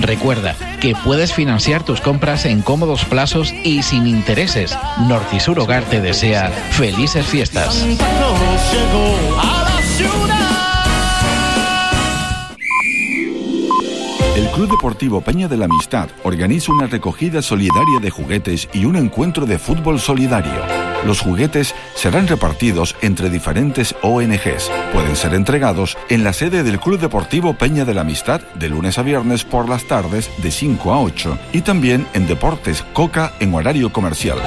Recuerda que puedes financiar tus compras en cómodos plazos y sin intereses. Nortisur Hogar te desea felices fiestas. El Club Deportivo Peña de la Amistad organiza una recogida solidaria de juguetes y un encuentro de fútbol solidario. Los juguetes serán repartidos entre diferentes ONGs. Pueden ser entregados en la sede del Club Deportivo Peña de la Amistad de lunes a viernes por las tardes de 5 a 8 y también en Deportes Coca en horario comercial.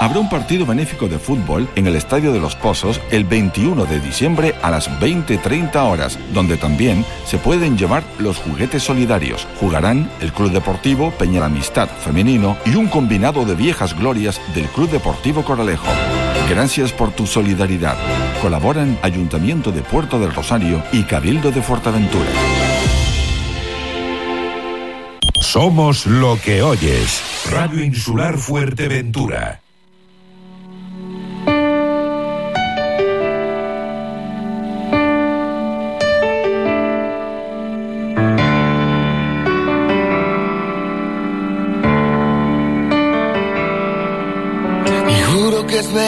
Habrá un partido benéfico de fútbol en el Estadio de los Pozos el 21 de diciembre a las 20.30 horas, donde también se pueden llevar los juguetes solidarios. Jugarán el Club Deportivo Peña Amistad Femenino y un combinado de viejas glorias del Club Deportivo Coralejo. Gracias por tu solidaridad. Colaboran Ayuntamiento de Puerto del Rosario y Cabildo de Fuerteventura. Somos lo que oyes. Radio Insular Fuerteventura.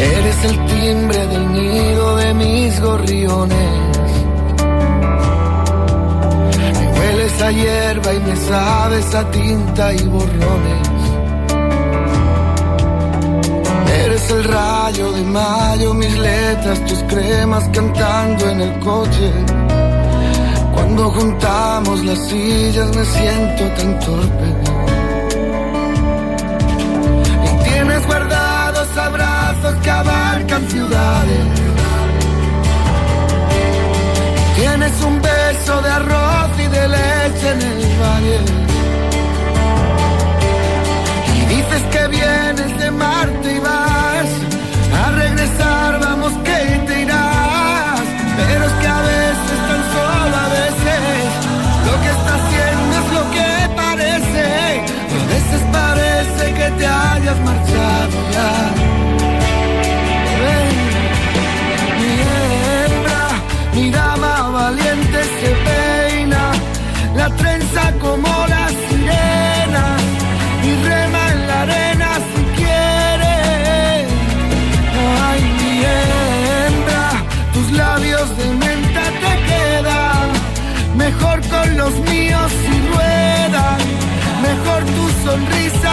Eres el timbre del nido de mis gorriones. Me hueles a hierba y me sabes a tinta y borrones. Eres el rayo de mayo, mis letras, tus cremas cantando en el coche. Cuando juntamos las sillas me siento tan torpe. Abrazos que abarcan ciudades. Tienes un beso de arroz y de leche en el valle. Y dices que vienes de Marte y vas a regresar, vamos que te irás. Pero es que a veces, tan solo a veces, lo que está haciendo es lo que parece. A veces parece que te hayas marchado ya. Como la sirena y rema en la arena si quiere. Ay, mi hembra, tus labios de menta te quedan mejor con los míos si ruedan, mejor tu sonrisa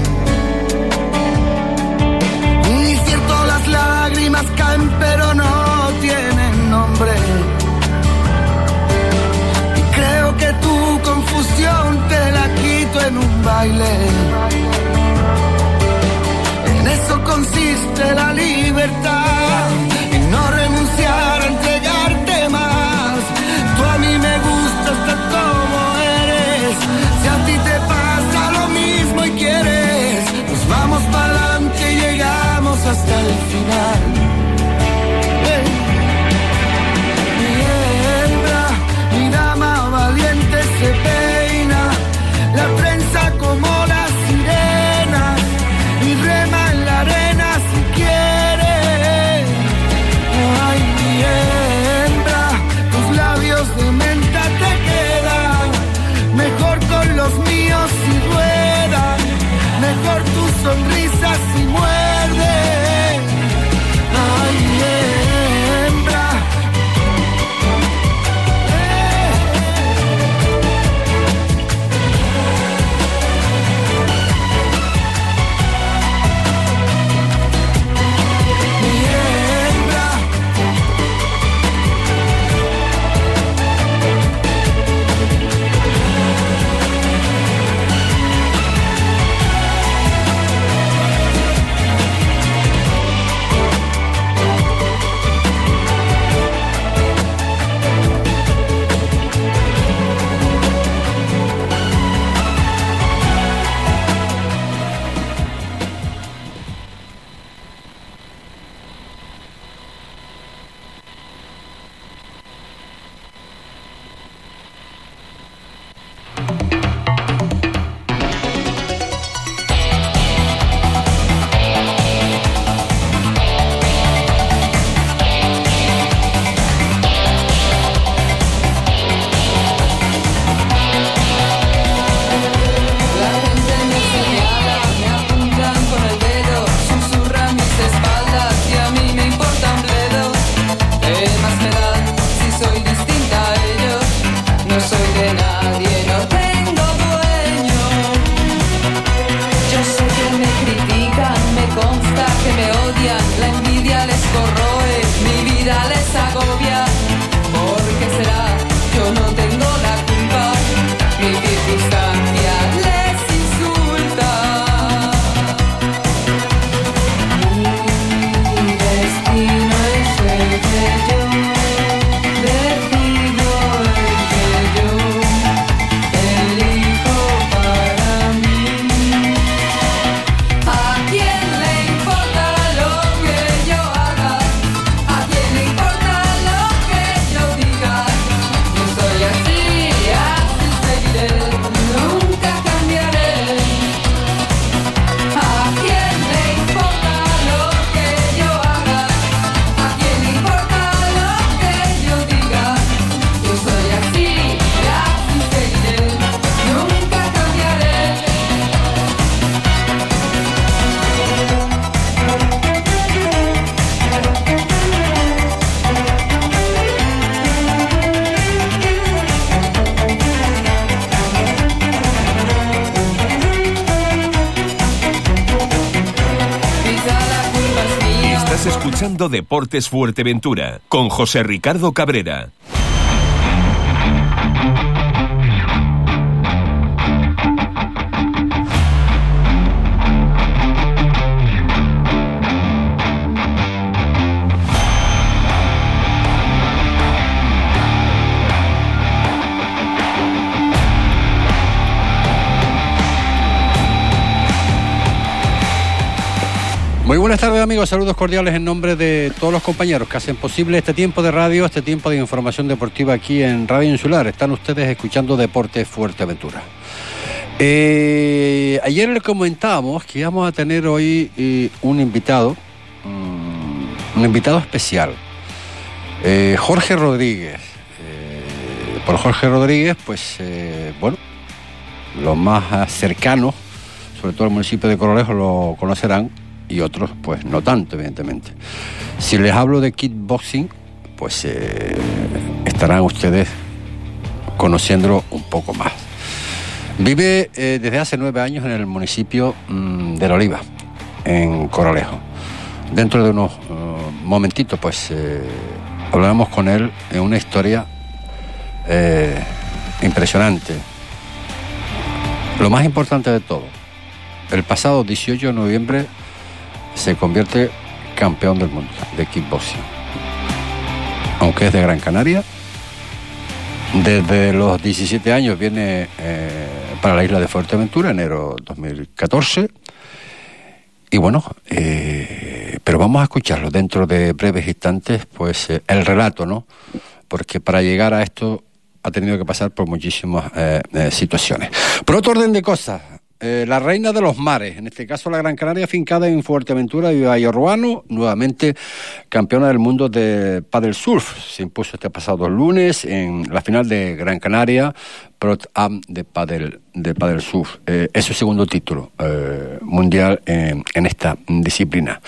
Lágrimas caen pero no tienen nombre. Y creo que tu confusión te la quito en un baile. En eso consiste la libertad, hasta el final. Deportes Fuerteventura con José Ricardo Cabrera. Muy buenas tardes amigos, saludos cordiales en nombre de todos los compañeros que hacen posible este tiempo de radio, este tiempo de información deportiva aquí en Radio Insular. Están ustedes escuchando Deportes Fuerteventura. Eh, ayer les comentábamos que íbamos a tener hoy eh, un invitado, mm, un invitado especial, eh, Jorge Rodríguez. por Jorge Rodríguez, pues bueno, los más cercanos, sobre todo el municipio de Corolejo, lo conocerán y otros pues no tanto, evidentemente. Si les hablo de kickboxing, pues eh, estarán ustedes conociéndolo un poco más. Vive eh, desde hace nueve años en el municipio mm, de La Oliva, en Coralejo. Dentro de unos uh, momentitos, pues eh, hablaremos con él en una historia impresionante. Lo más importante de todo, el pasado 18 de noviembre se convierte campeón del mundo de kickboxing. Aunque es de Gran Canaria, desde los 17 años viene eh, para la isla de Fuerteventura, enero 2014. Y bueno, eh, pero vamos a escucharlo dentro de breves instantes, pues eh, el relato, ¿no? Porque para llegar a esto ha tenido que pasar por muchísimas situaciones. Por otro orden de cosas, eh, la reina de los mares, en este caso la Gran Canaria, fincada en Fuerteventura y Valle Urbano, nuevamente campeona del mundo de paddle surf. Se impuso este pasado lunes en la final de Gran Canaria Pro Am de paddle, de paddle surf. Eh, es su segundo título eh, mundial en, en esta disciplina.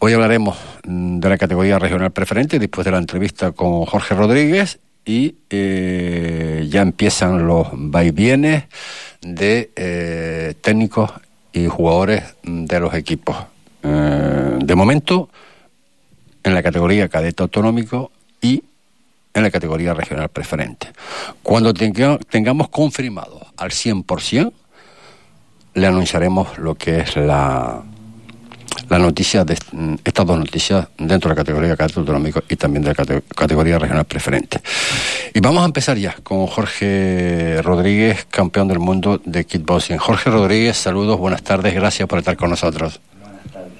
Hoy hablaremos mm, de la categoría regional preferente después de la entrevista con Jorge Rodríguez y ya empiezan los vaivienes de eh, técnicos y jugadores de los equipos. Eh, de momento, en la categoría cadete autonómico y en la categoría regional preferente. Cuando tengamos confirmado al 100%, le anunciaremos lo que es la, la noticia de mm, estas dos noticias dentro de la categoría de autonómico y también de la categoría regional preferente. Y vamos a empezar ya con Jorge Rodríguez, campeón del mundo de kickboxing. Jorge Rodríguez, saludos, buenas tardes, gracias por estar con nosotros. Buenas tardes.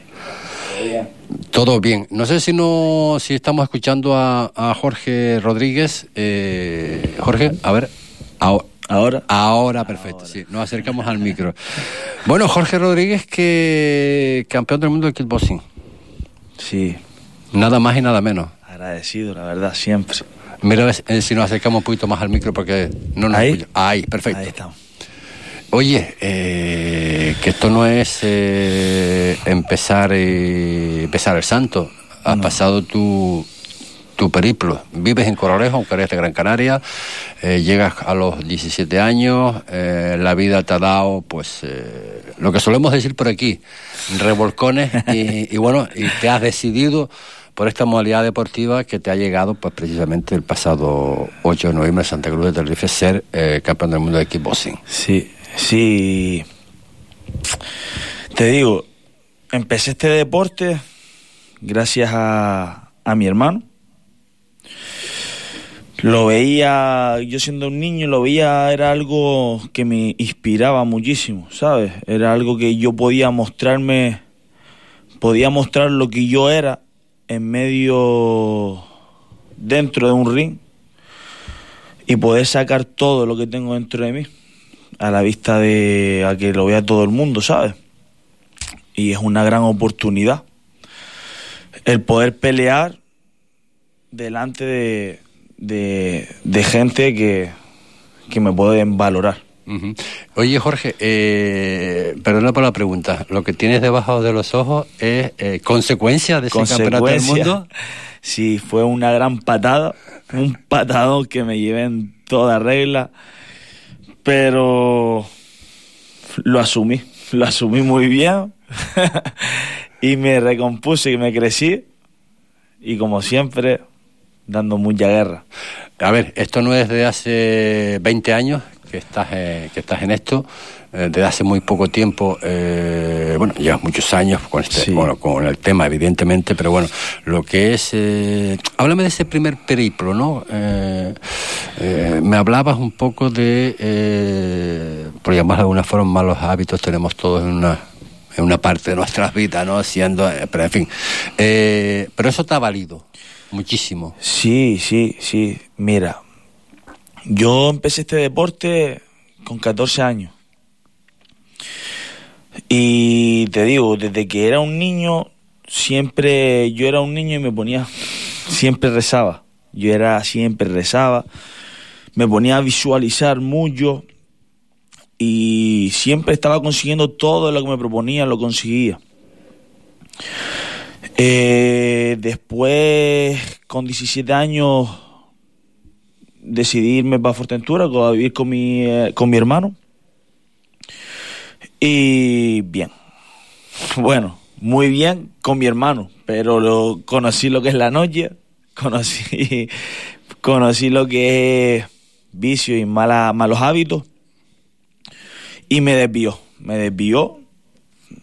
¿Todo bien? Todo bien. No sé si no si estamos escuchando a, Jorge Rodríguez. Eh, Jorge, a ver, ahora. ¿Ahora? Ahora, perfecto, sí. Nos acercamos al micro. Bueno, Jorge Rodríguez, que campeón del mundo de kickboxing. Sí. Nada más y nada menos. Agradecido, la verdad, siempre. Mira eh, si nos acercamos un poquito más al micro porque no nos ¿Ahí? Ahí, perfecto. Ahí estamos. Oye, eh, que esto no es eh, empezar, empezar el santo. Has pasado tu, tu periplo. Vives en Coralejo, aunque eres de Gran Canaria, eh, llegas a los 17 años, eh, la vida te ha dado, pues, eh, lo que solemos decir por aquí, revolcones, y, bueno, y te has decidido por esta modalidad deportiva que te ha llegado, pues, precisamente el pasado 8 de noviembre en Santa Cruz de Tenerife, ser campeón del mundo de kickboxing. Sí, sí. Te digo, empecé este deporte gracias a, a mi hermano lo veía, yo siendo un niño, lo veía, era algo que me inspiraba muchísimo, ¿sabes? Era algo que yo podía mostrarme, podía mostrar lo que yo era en medio, dentro de un ring y poder sacar todo lo que tengo dentro de mí a la vista de a que lo vea todo el mundo, ¿sabes? Y es una gran oportunidad el poder pelear delante de de, de gente que, que me pueden valorar. Oye, Jorge, eh, perdona por la pregunta. ¿Lo que tienes debajo de los ojos es eh, consecuencia de ese campeonato del mundo? Sí, fue una gran patada, un patado que me llevé en toda regla, pero lo asumí, lo asumí muy bien y me recompuse y me crecí y como siempre, dando mucha guerra. A ver, esto no es de hace 20 años que estás, eh, que estás en esto, eh, desde hace muy poco tiempo, eh, bueno, llevas muchos años con, este, bueno, con el tema, evidentemente, pero bueno, lo que es... Eh, háblame de ese primer periplo, ¿no? Eh, me hablabas un poco de, eh, por llamar de alguna forma, malos hábitos tenemos todos en una en una parte de nuestras vidas, ¿no? Siendo, pero en fin. Eh, pero eso te ha valido muchísimo. Sí, sí, sí. Mira, yo empecé este deporte con 14 años. Y te digo, desde que era un niño, siempre yo era un niño y me ponía, siempre rezaba. Yo era, siempre rezaba. Me ponía a visualizar mucho y siempre estaba consiguiendo todo lo que me proponía, lo conseguía. Eh, después, con 17 años, decidí irme para Fortentura a vivir con mi, eh, con mi hermano. Y bien, bueno, muy bien con mi hermano, pero lo, conocí lo que es la noche, conocí, conocí lo que es vicio y mala, malos hábitos y me desvió, me desvió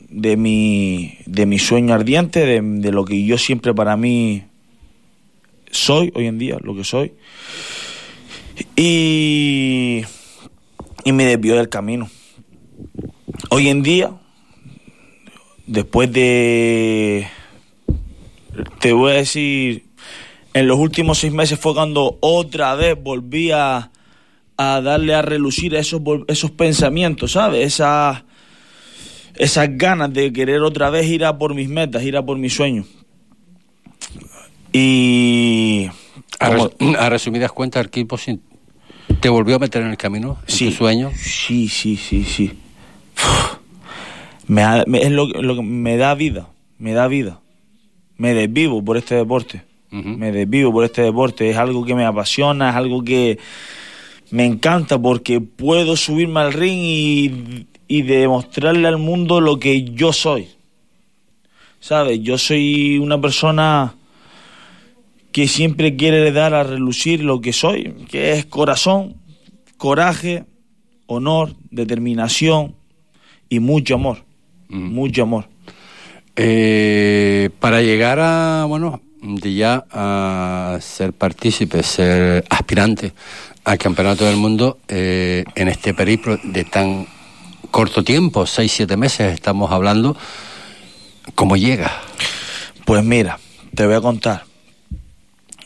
de mi, de mi sueño ardiente, de, de lo que yo siempre para mí soy hoy en día, lo que soy. Y, y me desvió del camino. Hoy en día, después de, te voy a decir, en los últimos seis meses fue cuando otra vez volví a, darle a relucir esos, esos pensamientos, ¿sabes? Esas, esas ganas de querer otra vez ir a por mis metas, ir a por mis sueños. Y... A, como- res- a resumidas cuentas, el equipo sin- te volvió a meter en el camino, en Sí. tu sueño. Sí, sí, sí, sí. Me, es lo, que- lo que me da vida, me da vida. Me desvivo por este deporte. Ujú. Me desvivo por este deporte. Es algo que me apasiona, es algo que me encanta porque puedo subirme al ring y, y demostrarle al mundo lo que yo soy. ¿Sabes? Yo soy una persona que siempre quiere dar a relucir lo que soy, que es corazón, coraje, honor, determinación y mucho amor. Mucho amor. Eh, para llegar a, bueno, de ya a ser partícipe, ser aspirante al Campeonato del Mundo, eh, en este periplo de tan corto tiempo, seis, siete meses estamos hablando, ¿cómo llega? Pues mira, te voy a contar.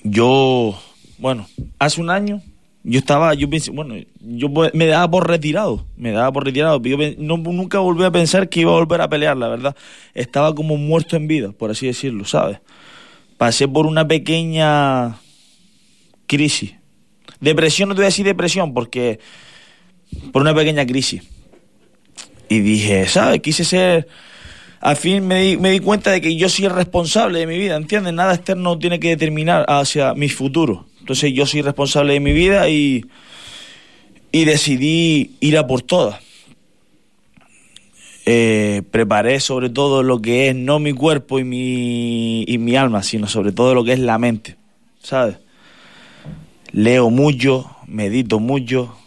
Yo, bueno, hace un año yo estaba, yo pensé, bueno, yo pues, me daba por retirado, me daba por retirado, yo no, nunca volví a pensar que iba a volver a pelear, la verdad. Estaba como muerto en vida, por así decirlo, ¿sabes? Pasé por una pequeña crisis. Depresión, no te voy a decir depresión, porque por una pequeña crisis. Y dije, ¿sabes? Quise ser... Al fin me di, me di cuenta de que yo soy el responsable de mi vida, ¿entiendes? Nada externo tiene que determinar hacia mi futuro. Entonces yo soy responsable de mi vida y, y decidí ir a por todas. Eh, preparé sobre todo lo que es no mi cuerpo y mi, y mi alma, sino sobre todo lo que es la mente, ¿sabes? Leo mucho, medito mucho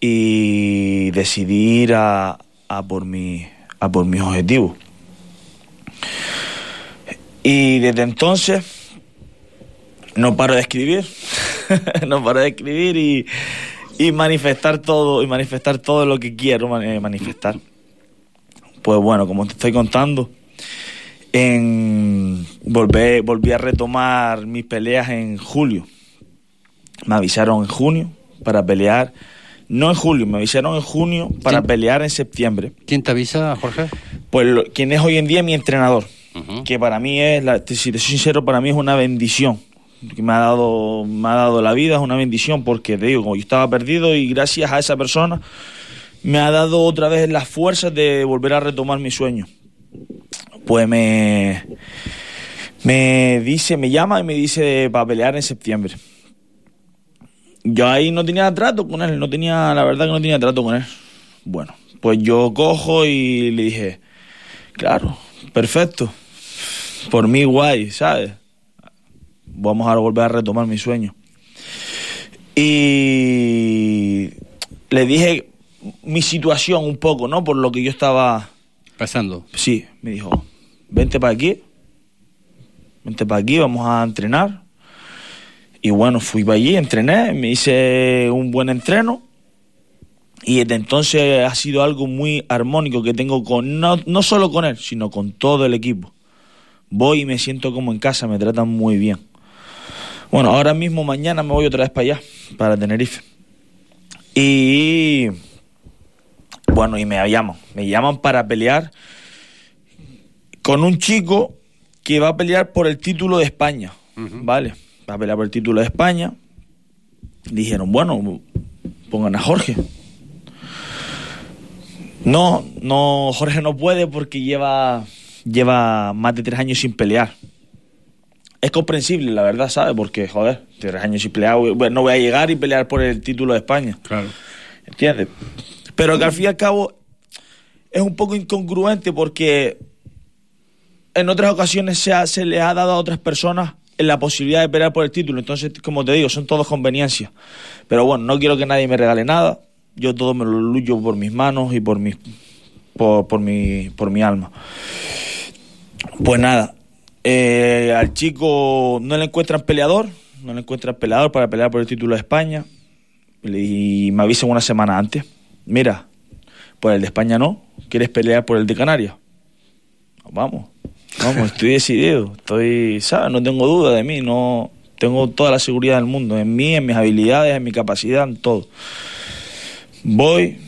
y decidí ir a, a por mi, a por mis objetivos. Y desde entonces no paro de escribir, no paro de escribir y, y manifestar todo, y manifestar todo lo que quiero eh, manifestar. Pues bueno, como te estoy contando, en volví, volví a retomar mis peleas en julio. Me avisaron en junio para pelear, no en julio, me avisaron en junio para pelear en septiembre. ¿Quién te avisa, Jorge? Pues lo- quien es hoy en día mi entrenador, que para mí es, la, si te soy sincero, para mí es una bendición. Que me ha dado, me ha dado la vida, es una bendición porque te digo, yo estaba perdido y gracias a esa persona me ha dado otra vez las fuerzas de volver a retomar mi sueño. Pues me, me dice, me llama y me dice para pelear en septiembre. Yo ahí no tenía trato con él, no tenía, la verdad que no tenía trato con él. Bueno, pues yo cojo y le dije, claro, perfecto, por mí guay, ¿sabes? vamos a volver a retomar mi sueño. Y le dije mi situación un poco, ¿no? Por lo que yo estaba... Pasando. Sí, me dijo, vente para aquí, vente para aquí, vamos a entrenar. Y bueno, fui para allí, entrené, me hice un buen entreno. Y desde entonces ha sido algo muy armónico que tengo con, no, no solo con él, sino con todo el equipo. Voy y me siento como en casa, me tratan muy bien. Bueno, ahora mismo mañana me voy otra vez para allá, para Tenerife. Y bueno, y me llaman, me llaman para pelear con un chico que va a pelear por el título de España, ¿vale? Va a pelear por el título de España. Dijeron, bueno, pongan a Jorge. No, no, Jorge no puede porque lleva, lleva más de tres años sin pelear. Es comprensible, la verdad, ¿sabes? Porque, joder, tres años sin pelear, no voy a llegar y pelear por el título de España. Claro. ¿Entiendes? Pero que al fin y al cabo es un poco incongruente porque en otras ocasiones se, ha- se le ha dado a otras personas la posibilidad de pelear por el título. Entonces, como te digo, son todos conveniencias. Pero bueno, no quiero que nadie me regale nada. Yo todo me lo lucho por mis manos y por mi, por, mi, por mi alma. Pues nada, eh, al chico no le encuentran peleador, no le encuentran peleador para pelear por el título de España. Y me avisan una semana antes. Mira, por el de España no, ¿quieres pelear por el de Canarias? Vamos, vamos, estoy decidido, estoy, ¿sabes? No tengo duda de mí, no tengo toda la seguridad del mundo, en mí, en mis habilidades, en mi capacidad, en todo. Voy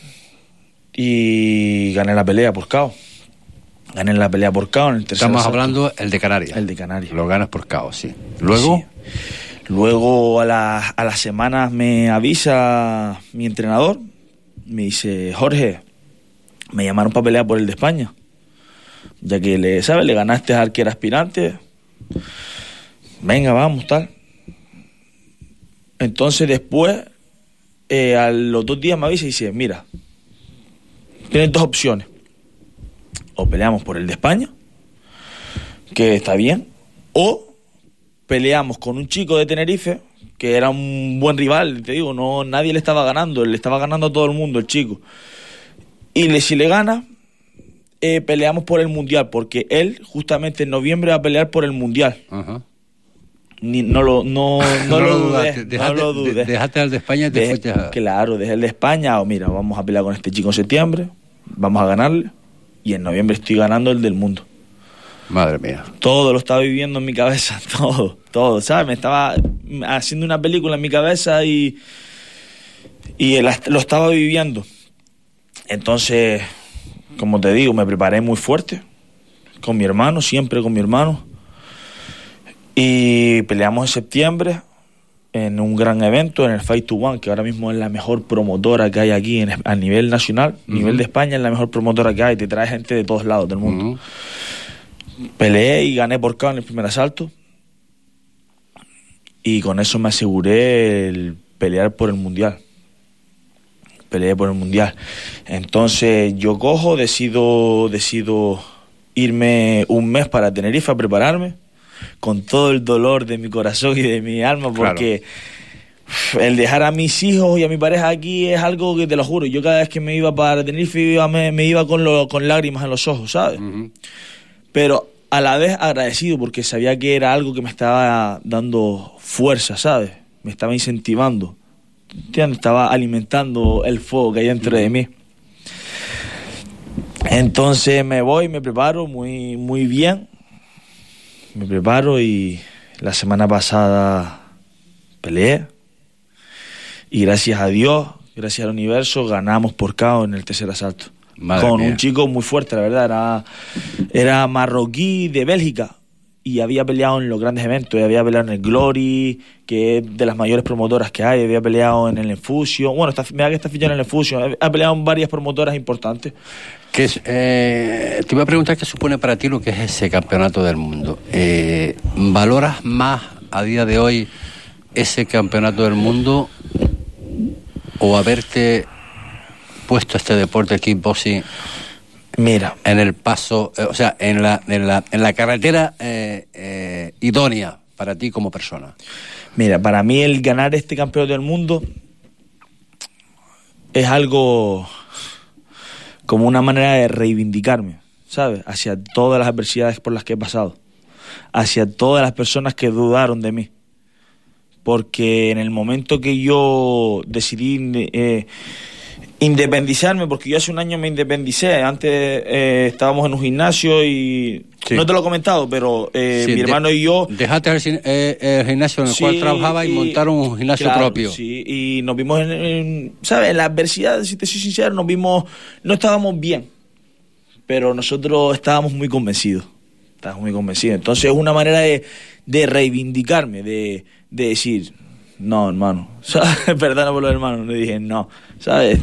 y gané la pelea por KO. Gané la pelea por KO en el tercer Estamos asalto. hablando el de Canarias. El de Canarias. Lo ganas por caos, sí. Luego, Sí. Luego a, la- a las semanas me avisa mi entrenador, me dice, Jorge, me llamaron para pelear por el de España. Ya que le, ¿sabes? Le ganaste al que era aspirante. Venga, vamos, tal. Entonces después, eh, a los dos días me avisa y dice, mira, tienes dos opciones. O peleamos por el de España, que está bien, o peleamos con un chico de Tenerife que era un buen rival, te digo, no nadie le estaba ganando, le estaba ganando a todo el mundo el chico. Y le, si le gana, eh, peleamos por el mundial, porque él justamente en noviembre va a pelear por el mundial. ajá. Ni, no lo, no, no, lo dudé, dudaste, no lo dudé. dejaste al de España y te fuiste a... Claro, dejé el de España, o mira, vamos a pelear con este chico en septiembre, vamos a ganarle, y en noviembre estoy ganando el del mundo. Madre mía. Todo lo estaba viviendo en mi cabeza, todo, todo, ¿sabes? Me estaba haciendo una película en mi cabeza y, y lo estaba viviendo. Entonces, como te digo, me preparé muy fuerte con mi hermano, siempre con mi hermano. Y peleamos en septiembre en un gran evento, en el Fight to One, que ahora mismo es la mejor promotora que hay aquí en- a nivel nacional, a nivel de España, es la mejor promotora que hay, te trae gente de todos lados del mundo. Peleé y gané por KO en el primer asalto. Y con eso me aseguré el pelear por el mundial. Peleé por el mundial. Entonces yo cojo, decido, decido irme un mes para Tenerife a prepararme, con todo el dolor de mi corazón y de mi alma, porque el dejar a mis hijos y a mi pareja aquí es algo que te lo juro. Yo cada vez que me iba para Tenerife iba- me, me iba con, lo- con lágrimas en los ojos, ¿sabes? Pero a la vez agradecido porque sabía que era algo que me estaba dando fuerza, ¿sabes? Me estaba incentivando, ¿entiendes? Estaba alimentando el fuego que hay dentro de mí. Entonces me voy, me preparo muy, muy bien, me preparo y la semana pasada peleé y gracias a Dios, gracias al universo, ganamos por KO en el tercer asalto. Madre con mía. un chico muy fuerte, la verdad. Era, era marroquí de Bélgica y había peleado en los grandes eventos. Había peleado en el Glory, que es de las mayores promotoras que hay. Había peleado en el Enfusio. Bueno, está, mira que está fichado en el Enfusio. Ha peleado en varias promotoras importantes. ¿Qué es, eh, te iba a preguntar qué supone para ti lo que es ese campeonato del mundo. Eh, ¿Valoras más a día de hoy ese campeonato del mundo o haberte puesto este deporte kickboxing Mira, en el paso, eh, o sea, en la, en la, en la carretera eh, eh, idónea para ti como persona? Mira, para mí el ganar este campeonato del mundo es algo como una manera de reivindicarme, ¿sabes? Hacia todas las adversidades por las que he pasado, hacia todas las personas que dudaron de mí. Porque en el momento que yo decidí independizarme, porque yo hace un año me independicé, antes eh, estábamos en un gimnasio y Sí. no te lo he comentado, pero eh, Sí, mi de- hermano y yo Dejaste el, eh, el gimnasio en el Sí, cual trabajaba y, montaron un gimnasio claro, propio. Sí, y nos vimos en, en- ¿sabes? En la adversidad, si te soy sincero, nos vimos, no estábamos bien, pero nosotros estábamos muy convencidos. Estábamos muy convencidos. Entonces es una manera de, de reivindicarme, de, de decir, no, hermano, ¿sabes? Perdona por lo hermano, le dije, no, ¿sabes?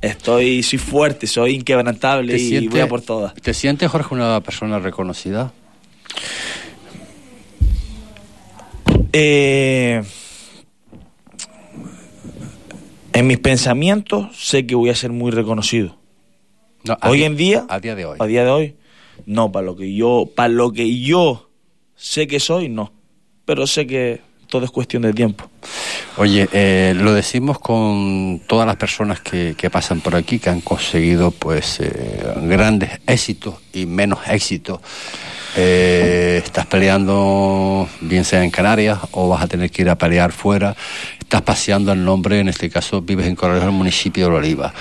Estoy, soy fuerte, soy inquebrantable y voy a por todas. ¿Te sientes, Jorge, una persona reconocida? Eh, en mis pensamientos sé que voy a ser muy reconocido. No, Hoy en día, A día de hoy. a día de hoy, no, para lo que yo, para lo que yo sé que soy, no. Pero sé que todo es cuestión de tiempo. Oye, eh, lo decimos con todas las personas que, que pasan por aquí, que han conseguido pues eh, grandes éxitos y menos éxitos. Eh, estás peleando, bien sea en Canarias, o vas a tener que ir a pelear fuera. Estás paseando el nombre, en este caso vives en Corrales, el municipio de Oliva.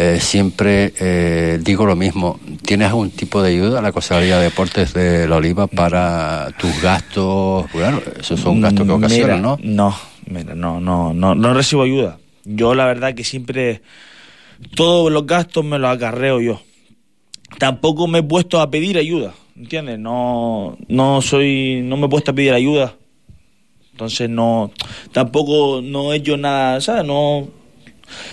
Eh, siempre eh, digo lo mismo. ¿Tienes algún tipo de ayuda a la Consejería de Deportes de La Oliva para tus gastos? Bueno, esos son gastos que ocasionan, Mira, ¿no? No, mira, no, no, no, no recibo ayuda. Yo la verdad que siempre todos los gastos me los acarreo yo. Tampoco me he puesto a pedir ayuda, ¿entiendes? No, no soy, no me he puesto a pedir ayuda. Entonces no, tampoco no he hecho nada, ¿sabes? No,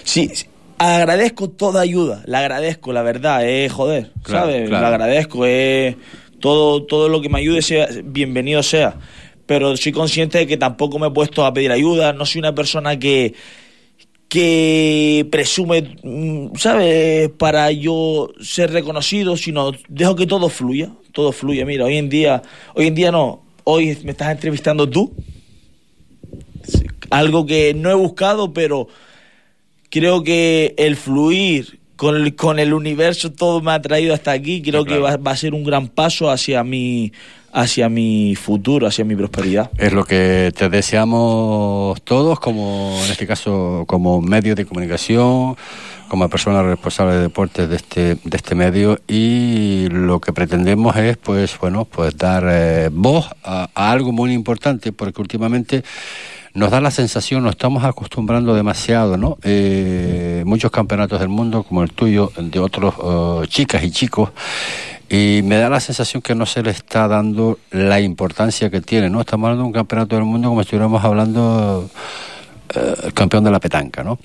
sí, agradezco toda ayuda, la agradezco, la verdad, es joder, Claro, ¿sabes? claro. La agradezco, es todo, todo lo que me ayude sea bienvenido sea. Pero soy consciente de que tampoco me he puesto a pedir ayuda, no soy una persona que que presume, mm, ¿sabes? Para yo ser reconocido, sino dejo que todo fluya, todo fluya. Mira, hoy en día, hoy en día no, hoy me estás entrevistando tú, algo que no he buscado, pero creo que el fluir con el, con el universo todo me ha traído hasta aquí. Creo Sí, claro. que va, va a ser un gran paso hacia mi, hacia mi futuro, hacia mi prosperidad. Es lo que te deseamos todos, como en este caso como medio de comunicación, como persona responsable de deportes de este de este medio y lo que pretendemos es pues bueno pues dar eh, voz a, a algo muy importante porque últimamente nos da la sensación, nos estamos acostumbrando demasiado, ¿no? Eh, muchos campeonatos del mundo, como el tuyo, de otros eh, chicas y chicos, y me da la sensación que no se le está dando la importancia que tiene, ¿no? Estamos hablando de un campeonato del mundo como si estuviéramos hablando eh, el campeón de la petanca, ¿no?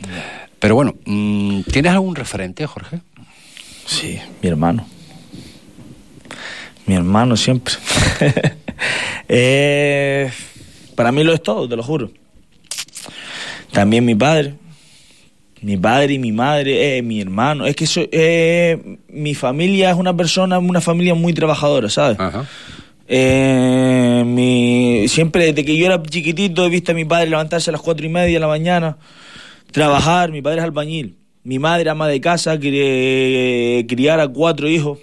Pero bueno, mm, ¿tienes algún referente, Jorge? Sí, mi hermano. Mi hermano siempre. Eh, para mí lo es todo, te lo juro. También mi padre. Mi padre y mi madre, eh, mi hermano. Es que soy, eh, mi familia es una persona, una familia muy trabajadora, ¿sabes? Ajá. Eh, mi, siempre desde que yo era chiquitito he visto a mi padre levantarse a las cuatro y media de la mañana, trabajar, mi padre es albañil, mi madre ama de casa, cri- criar a cuatro hijos.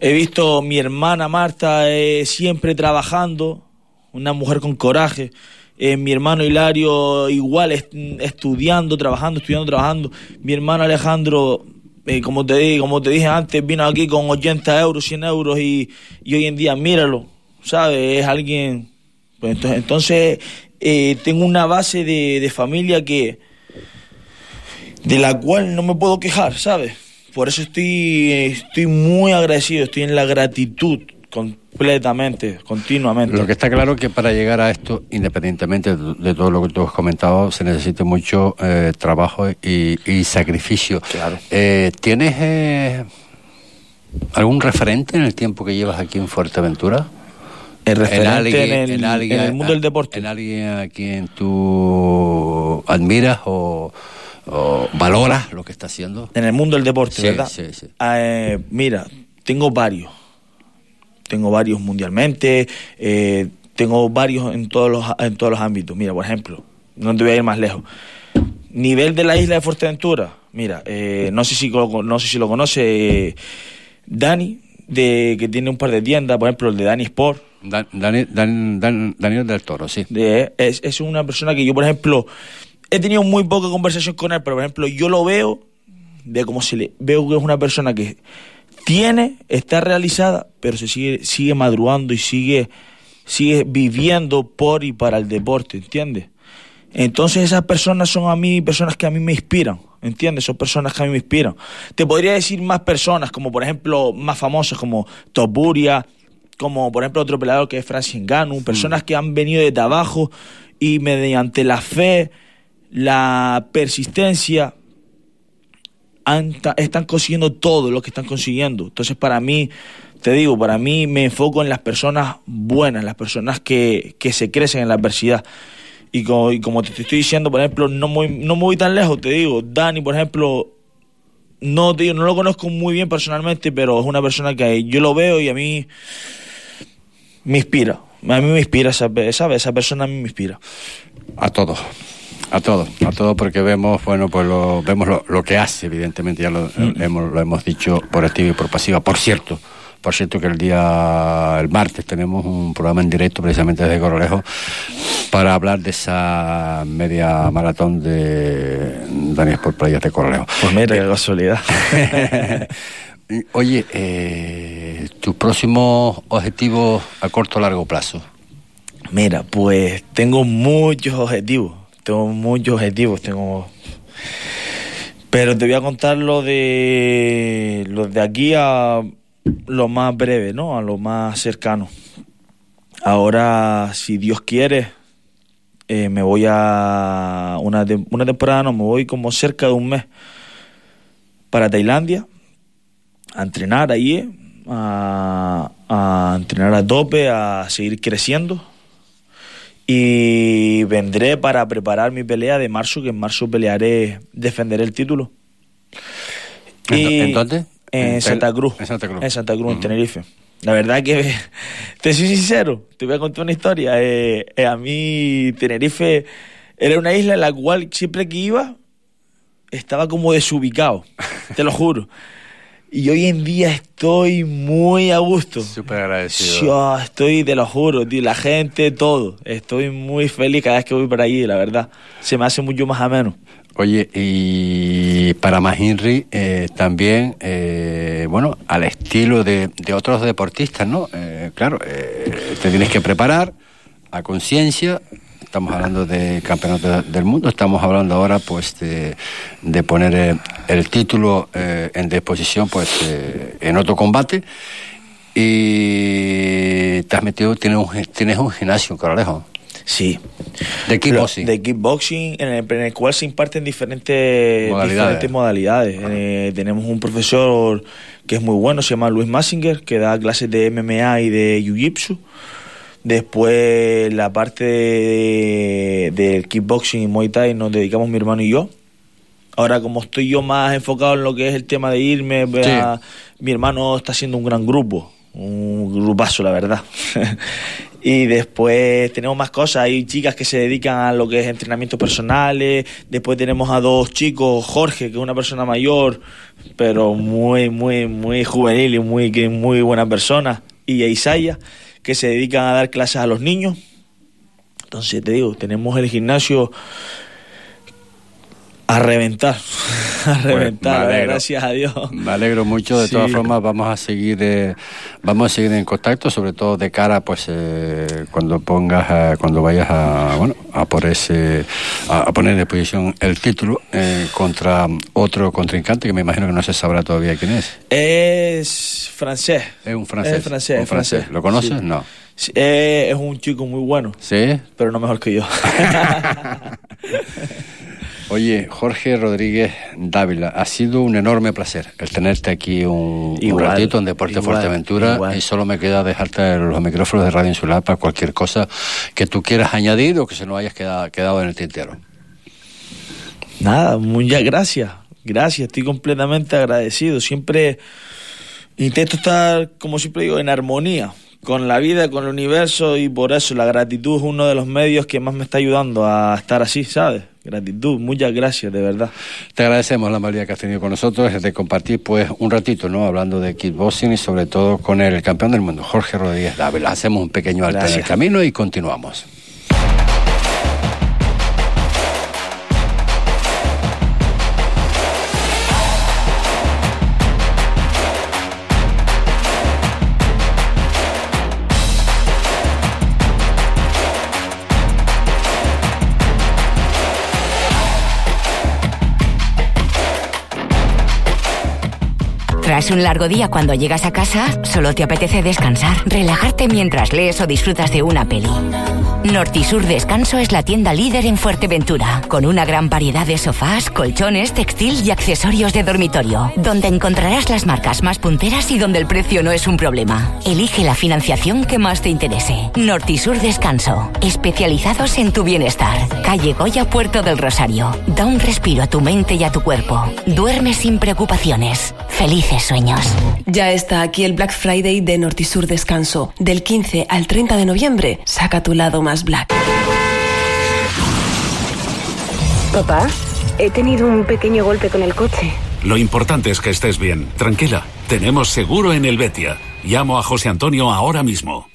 He visto a mi hermana Marta eh, siempre trabajando, una mujer con coraje. Eh, mi hermano Hilario igual est- estudiando, trabajando, estudiando, trabajando. Mi hermano Alejandro, eh, como, te, como te dije antes, vino aquí con 80 euros, 100 euros y, y hoy en día míralo, ¿sabes? Es alguien... pues entonces entonces eh, tengo una base de, de familia que de la cual no me puedo quejar, ¿sabes? Por eso estoy, estoy muy agradecido, estoy en la gratitud completamente, continuamente. Lo que está claro que para llegar a esto, independientemente de, todo lo que tú has comentado, se necesita mucho eh, trabajo y, y sacrificio. Claro. Eh, ¿Tienes eh, algún referente en el tiempo que llevas aquí en Fuerteventura? El referente en, el, en alguien- en el mundo del deporte. ¿En alguien a quien tú admiras o, o valoras lo que está haciendo? En el mundo del deporte, Sí, ¿verdad? sí, sí. Eh, mira, tengo varios. Tengo varios mundialmente, eh, tengo varios en todos los en todos los ámbitos. Mira, por ejemplo, no te voy a ir más lejos. Nivel de la isla de Fuerteventura. Mira, eh, no sé si no sé si lo conoce Dani, de que tiene un par de tiendas, por ejemplo el de Dani Sport. Daniel del Toro, sí. es, es una persona que yo, por ejemplo, he tenido muy poca conversación con él, pero por ejemplo, yo lo veo de cómo se le veo que es una persona que tiene, está realizada, pero se sigue, sigue madrugando y sigue, sigue viviendo por y para el deporte, ¿entiendes? Entonces esas personas son a mí personas que a mí me inspiran, ¿entiendes? Son personas que a mí me inspiran. Te podría decir más personas, como por ejemplo, más famosas como Toburia, como por ejemplo otro peleador que es Francis Ngannou, personas que han venido de abajo y mediante la fe, la persistencia, están consiguiendo todo lo que están consiguiendo. Entonces, para mí, te digo, para mí me enfoco en las personas buenas, las personas que, que se crecen en la adversidad. Y como, como, te estoy diciendo, por ejemplo, no muy, no voy tan lejos, te digo, Dani, por ejemplo, no, te digo, no lo conozco muy bien personalmente, pero es una persona que yo lo veo y a mí me inspira. A mí me inspira. Esa persona a mí me inspira. A todos. A todo, a todo porque vemos, bueno, pues lo, vemos lo, que hace, evidentemente, ya lo, mm. hemos, lo hemos dicho por activa y por pasiva. Por cierto, por cierto que el día, el martes, tenemos un programa en directo precisamente desde Corolejo para hablar de esa media maratón de Daniel por Playas de Corolejo. Pues mira, qué casualidad. Oye, eh, tus próximos objetivos a corto o largo plazo. Mira, pues tengo muchos objetivos tengo muchos objetivos, tengo... Pero te voy a contar lo de, lo de aquí a lo más breve, ¿no? A lo más cercano. Ahora, si Dios quiere, eh, me voy a una, una temporada, no, me voy como cerca de un mes para Tailandia a entrenar ahí, a, a entrenar a tope, a seguir creciendo y vendré para preparar mi pelea de marzo, que en marzo pelearé, defender el título. ¿En, dónde? En, Santa Cruz. En Santa Cruz. En Santa Cruz, en Tenerife. La verdad que, te soy sincero, te voy a contar una historia. Eh, eh, a mí Tenerife era una isla en la cual siempre que iba estaba como desubicado, te lo juro. Y hoy en día estoy muy a gusto. Súper agradecido. Yo estoy, te lo juro, tío, la gente, todo. Estoy muy feliz cada vez que voy por allí, la verdad. Se me hace mucho más ameno. Oye, y para Mahinri eh, también, eh, bueno, al estilo de, otros deportistas, ¿no? Eh, claro, eh, te tienes que preparar a conciencia, estamos hablando de campeonato del mundo, estamos hablando ahora pues de, poner eh, el, título eh, en disposición pues eh, en otro combate y te has metido, tienes un, tienes un gimnasio, Coralejo. Sí. De kickboxing. De kickboxing, en el, en el cual se imparten diferentes modalidades. Diferentes modalidades. tenemos un profesor que es muy bueno, se llama Luis Massinger, que da clases de MMA y de Jiu-Jitsu. Después la parte del de kickboxing y Muay Thai nos dedicamos mi hermano y yo. Ahora como estoy yo más enfocado en lo que es el tema de irme, mi hermano está haciendo un gran grupo, un grupazo la verdad. y después tenemos más cosas, hay chicas que se dedican a lo que es entrenamientos personales, después tenemos a dos chicos, Jorge, que es una persona mayor, pero muy, muy, muy juvenil y muy, muy buena persona, y a Isaiah que se dedican a dar clases a los niños. Entonces te digo, tenemos el gimnasio a reventar, a pues, reventar, gracias a Dios. Me alegro mucho, de todas formas vamos a seguir eh, vamos a seguir en contacto, sobre todo de cara pues eh, cuando pongas eh, cuando vayas a bueno, a por ese a, poner en disposición el título contra otro contrincante que me imagino que no se sabrá todavía quién es. Es francés. Es un francés. Es francés, francés. ¿Lo conoces? No. es un chico muy bueno. Sí. Pero no mejor que yo. Oye, Jorge Rodríguez Dávila, ha sido un enorme placer el tenerte aquí un, ratito en Deporte Fuerteventura y solo me queda dejarte los micrófonos de Radio Insular para cualquier cosa que tú quieras añadir o que se nos hayas quedado, quedado en el tintero. Nada, muchas gracias, gracias, estoy completamente agradecido. Siempre Intento estar, como siempre digo, en armonía con la vida, con el universo y por eso la gratitud es uno de los medios que más me está ayudando a estar así, ¿sabes? Gratitud, muchas gracias, de verdad. Te agradecemos la mayoría que has tenido con nosotros, de compartir pues un ratito, ¿no? Hablando de kickboxing y sobre todo con el campeón del mundo, Jorge Rodríguez Dávila. Hacemos un pequeño alto en el camino y continuamos. Tras un largo día cuando llegas a casa, solo te apetece descansar, relajarte mientras lees o disfrutas de una peli. Nortisur Descanso es la tienda líder en Fuerteventura, con una gran variedad de sofás, colchones, textil y accesorios de dormitorio, donde encontrarás las marcas más punteras y donde el precio no es un problema. Elige la financiación que más te interese. Nortisur Descanso, especializados en tu bienestar. Calle Goya, Puerto del Rosario. Da un respiro a tu mente y a tu cuerpo. Duerme sin preocupaciones. Felices sueños. Ya está aquí el Black Friday de Nortisur Descanso. Del 15 al 30 de noviembre, saca tu lado más black. Papá, he tenido un pequeño golpe con el coche. Lo importante es que estés bien. Tranquila, tenemos seguro en el Betia. Llamo a José Antonio ahora mismo.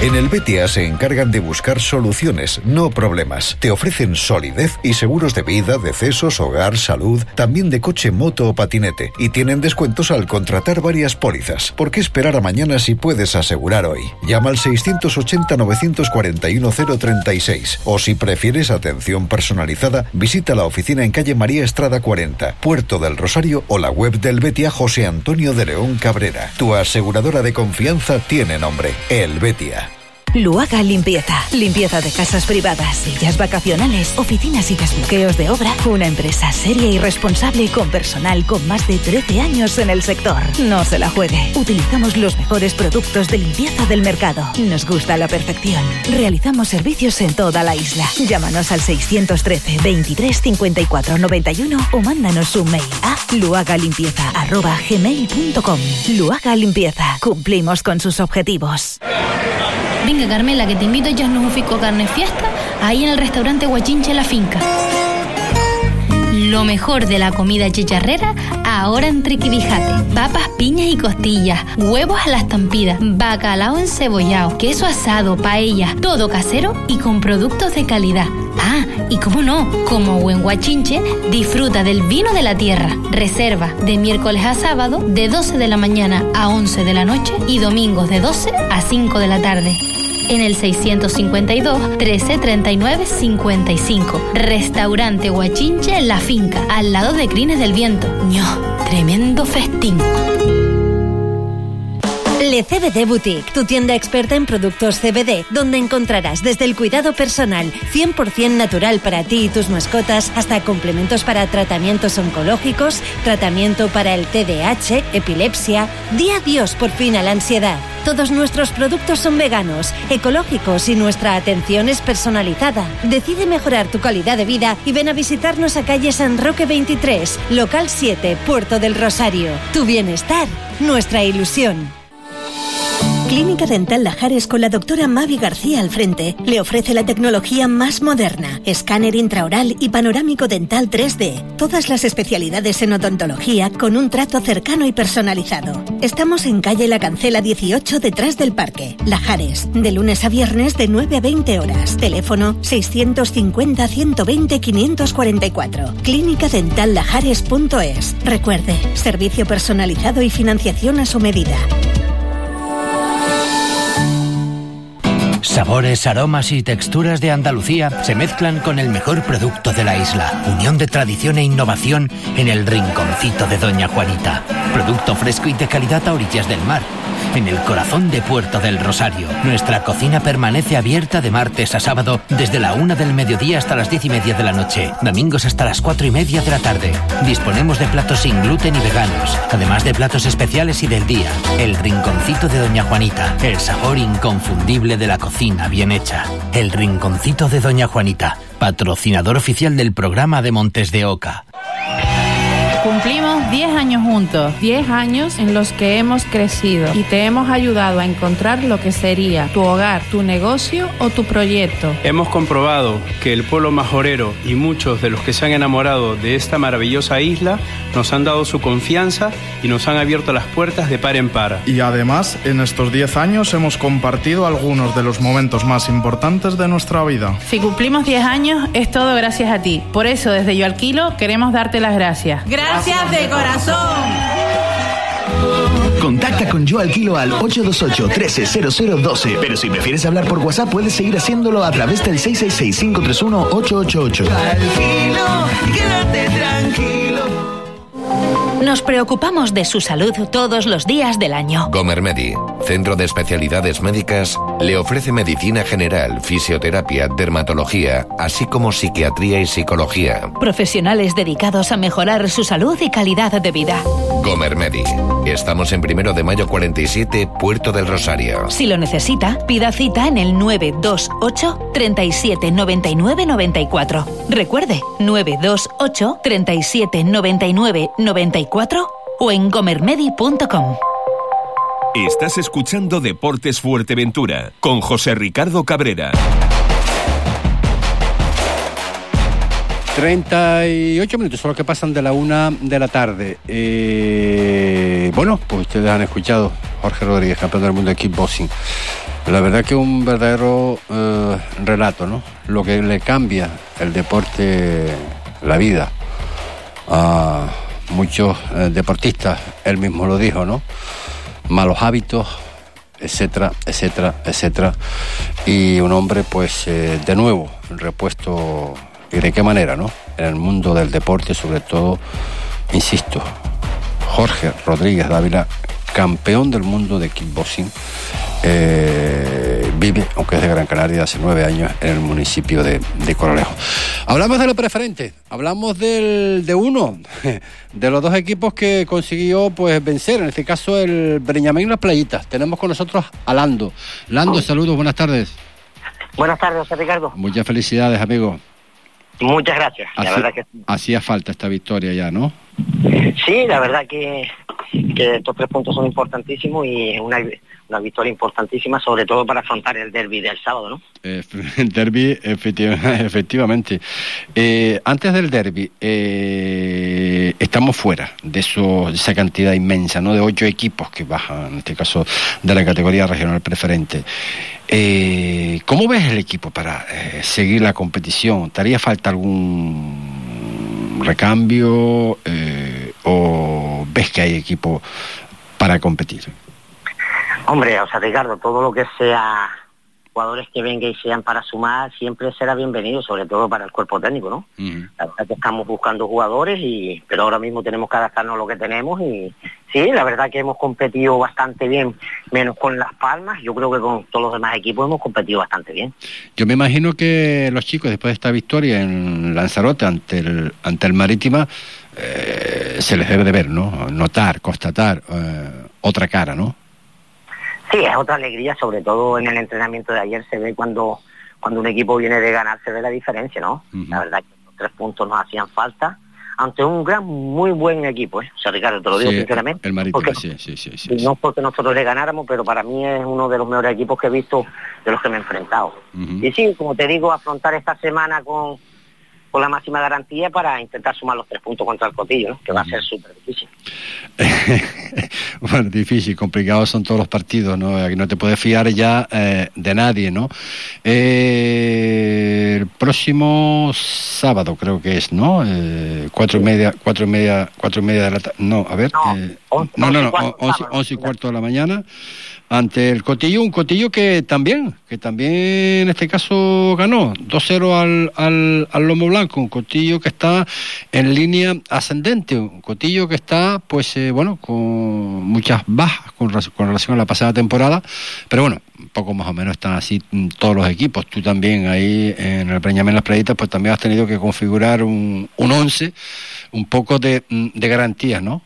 En el Betia se encargan de buscar soluciones, no problemas. Te ofrecen solidez y seguros de vida, decesos, hogar, salud, también de coche, moto o patinete. Y tienen descuentos al contratar varias pólizas. ¿Por qué esperar a mañana si puedes asegurar hoy? Llama al 680-941-036. O si prefieres atención personalizada, visita la oficina en calle María Estrada 40, Puerto del Rosario o la web del Betia José Antonio de León Cabrera. Tu aseguradora de confianza tiene nombre, El Betia. Luaga Limpieza. Limpieza de casas privadas, sillas vacacionales, oficinas y desbloqueos de obra. Una empresa seria y responsable con personal con más de 13 años en el sector. No se la juegue. Utilizamos los mejores productos de limpieza del mercado. Nos gusta la perfección. Realizamos servicios en toda la isla. Llámanos al 613 23 54 91 o mándanos un mail a luagalimpieza.gmail.com Luaga Limpieza. Cumplimos con sus objetivos. Venga, Carmela, que te invito ya nos a carne fiesta ahí en el restaurante Huachinche La Finca. Lo mejor de la comida chicharrera ahora en Triquibijate. Papas, piñas y costillas, huevos a la estampida, bacalao encebollado, queso asado, paella, todo casero y con productos de calidad. Ah, y cómo no, como buen guachinche, disfruta del vino de la tierra. Reserva de miércoles a sábado de 12 de la mañana a 11 de la noche y domingos de 12 a 5 de la tarde en el 652 1339 55. Restaurante Huachinche La Finca, al lado de Crines del Viento. ño, tremendo festín. Le CBD Boutique, tu tienda experta en productos CBD, donde encontrarás desde el cuidado personal 100% natural para ti y tus mascotas hasta complementos para tratamientos oncológicos, tratamiento para el TDAH, epilepsia. Di adiós por fin a la ansiedad. Todos nuestros productos son veganos, ecológicos y nuestra atención es personalizada. Decide mejorar tu calidad de vida y ven a visitarnos a calle San Roque 23, local 7, Puerto del Rosario. Tu bienestar, nuestra ilusión. Clínica Dental Lajares con la doctora Mavi García al frente le ofrece la tecnología más moderna, escáner intraoral y panorámico dental 3D. Todas las especialidades en odontología con un trato cercano y personalizado. Estamos en calle La Cancela 18 detrás del parque. Lajares, de lunes a viernes de 9 a 20 horas. Teléfono 650 120 544. Clínica Dental. Recuerde, servicio personalizado y financiación a su medida. Sabores, aromas y texturas de Andalucía se mezclan con el mejor producto de la isla. Unión de tradición e innovación en el rinconcito de Doña Juanita. Producto fresco y de calidad a orillas del mar en el corazón de Puerto del Rosario. Nuestra cocina permanece abierta de martes a sábado desde la una del mediodía hasta las diez y media de la noche, domingos hasta las cuatro y media de la tarde. Disponemos de platos sin gluten y veganos, además de platos especiales y del día. El rinconcito de Doña Juanita, el sabor inconfundible de la cocina bien hecha. El rinconcito de Doña Juanita, patrocinador oficial del programa de Montes de Oca. Cumplimos 10 años juntos, 10 años en los que hemos crecido y te hemos ayudado a encontrar lo que sería tu hogar, tu negocio o tu proyecto. Hemos comprobado que el pueblo majorero y muchos de los que se han enamorado de esta maravillosa isla nos han dado su confianza y nos han abierto las puertas de par en par. Y además, en estos 10 años hemos compartido algunos de los momentos más importantes de nuestra vida. Si cumplimos 10 años, es todo gracias a ti. Por eso, desde Yo Alquilo, queremos darte las gracias. Gracias de corazón. Contacta con Yo Alquilo al 828-130012. Pero si prefieres hablar por WhatsApp, puedes seguir haciéndolo a través del 666-531-888. Alquilo, quédate tranquilo. Nos preocupamos de su salud todos los días del año. Gomermedi, centro de especialidades médicas, le ofrece medicina general, fisioterapia, dermatología, así como psiquiatría y psicología. Profesionales dedicados a mejorar su salud y calidad de vida. Gomermedi. Estamos en primero de mayo 47, Puerto del Rosario. Si lo necesita, pida cita en el 928 37 99 94. Recuerde, 928 37 99 94 o en gomermedi.com. Estás escuchando Deportes Fuerteventura con José Ricardo Cabrera. 38 minutos son los que pasan de la una de la tarde. Eh, bueno, pues ustedes han escuchado Jorge Rodríguez, campeón del mundo de kickboxing. La verdad que un verdadero eh, relato, ¿no? Lo que le cambia el deporte, la vida a muchos eh, deportistas, él mismo lo dijo, ¿no? Malos hábitos, etcétera, etcétera, etcétera. Y un hombre, pues, eh, de nuevo, repuesto, y de qué manera, ¿no? En el mundo del deporte, sobre todo, insisto, Jorge Rodríguez Dávila, campeón del mundo de kickboxing, eh, vive, aunque es de Gran Canaria, hace nueve años en el municipio de, de Coralejo. Hablamos de lo preferente, hablamos del, de uno, de los dos equipos que consiguió pues vencer, en este caso el Breñamén Las Playitas. Tenemos con nosotros a Lando. Lando, saludos, buenas tardes. Buenas tardes, José Ricardo. Muchas felicidades, amigo. Muchas gracias. La Hacía- verdad que Hacía falta esta victoria ya, ¿no? sí, la verdad que, que estos tres puntos son importantísimos y es una, una victoria importantísima, sobre todo para afrontar el derby del sábado, ¿no? Eh, El derby, efecti- efectivamente. Eh, antes del derby, eh, estamos fuera de, eso, esa cantidad inmensa, ¿no? De ocho equipos que bajan, en este caso, de la categoría regional preferente. ¿Cómo ves el equipo para seguir la competición? ¿Te haría falta algún recambio o ves que hay equipo para competir? Hombre, o sea, Ricardo, todo lo que sea jugadores que vengan y sean para sumar siempre será bienvenido, sobre todo para el cuerpo técnico, ¿no? La verdad que estamos buscando jugadores, y pero ahora mismo tenemos que adaptarnos a lo que tenemos y sí, la verdad que hemos competido bastante bien, menos con Las Palmas, yo creo que con todos los demás equipos hemos competido bastante bien. Yo me imagino que los chicos, después de esta victoria en Lanzarote ante el, ante el Marítima, eh, se les debe de ver, ¿no? Notar, constatar eh, otra cara, ¿no? Sí, es otra alegría, sobre todo en el entrenamiento de ayer se ve cuando cuando un equipo viene de ganar, se ve la diferencia, ¿no? La verdad que los tres puntos nos hacían falta ante un gran, muy buen equipo, ¿eh? O sea, Ricardo, te lo digo Sí, sinceramente. El Marítima, porque- sí, sí, sí. sí. No porque nosotros le ganáramos, pero para mí es uno de los mejores equipos que he visto de los que me he enfrentado. Y sí, como te digo, afrontar esta semana con, con la máxima garantía para intentar sumar los tres puntos contra el Cotillo, ¿no? que va a ser súper difícil. Bueno, difícil, complicados son todos los partidos, ¿no? Aquí no te puedes fiar ya eh, de nadie, ¿no? Eh, el próximo sábado creo que es, ¿no? Eh, cuatro y media, cuatro y media, cuatro y media de la tarde. No, a ver. eh, no, no, no, on- once, once y cuarto de la mañana ante el Cotillo, un Cotillo que también, que también en este caso ganó 2-0 al, al, al Lomo Blanco, un Cotillo que está en línea ascendente, un Cotillo que está, pues eh, bueno, con muchas bajas con, relación a la pasada temporada, pero bueno, un poco más o menos están así todos los equipos. Tú también ahí en el Breñamén Las Playitas, pues también has tenido que configurar un, un 11, un poco de, de garantías, ¿no?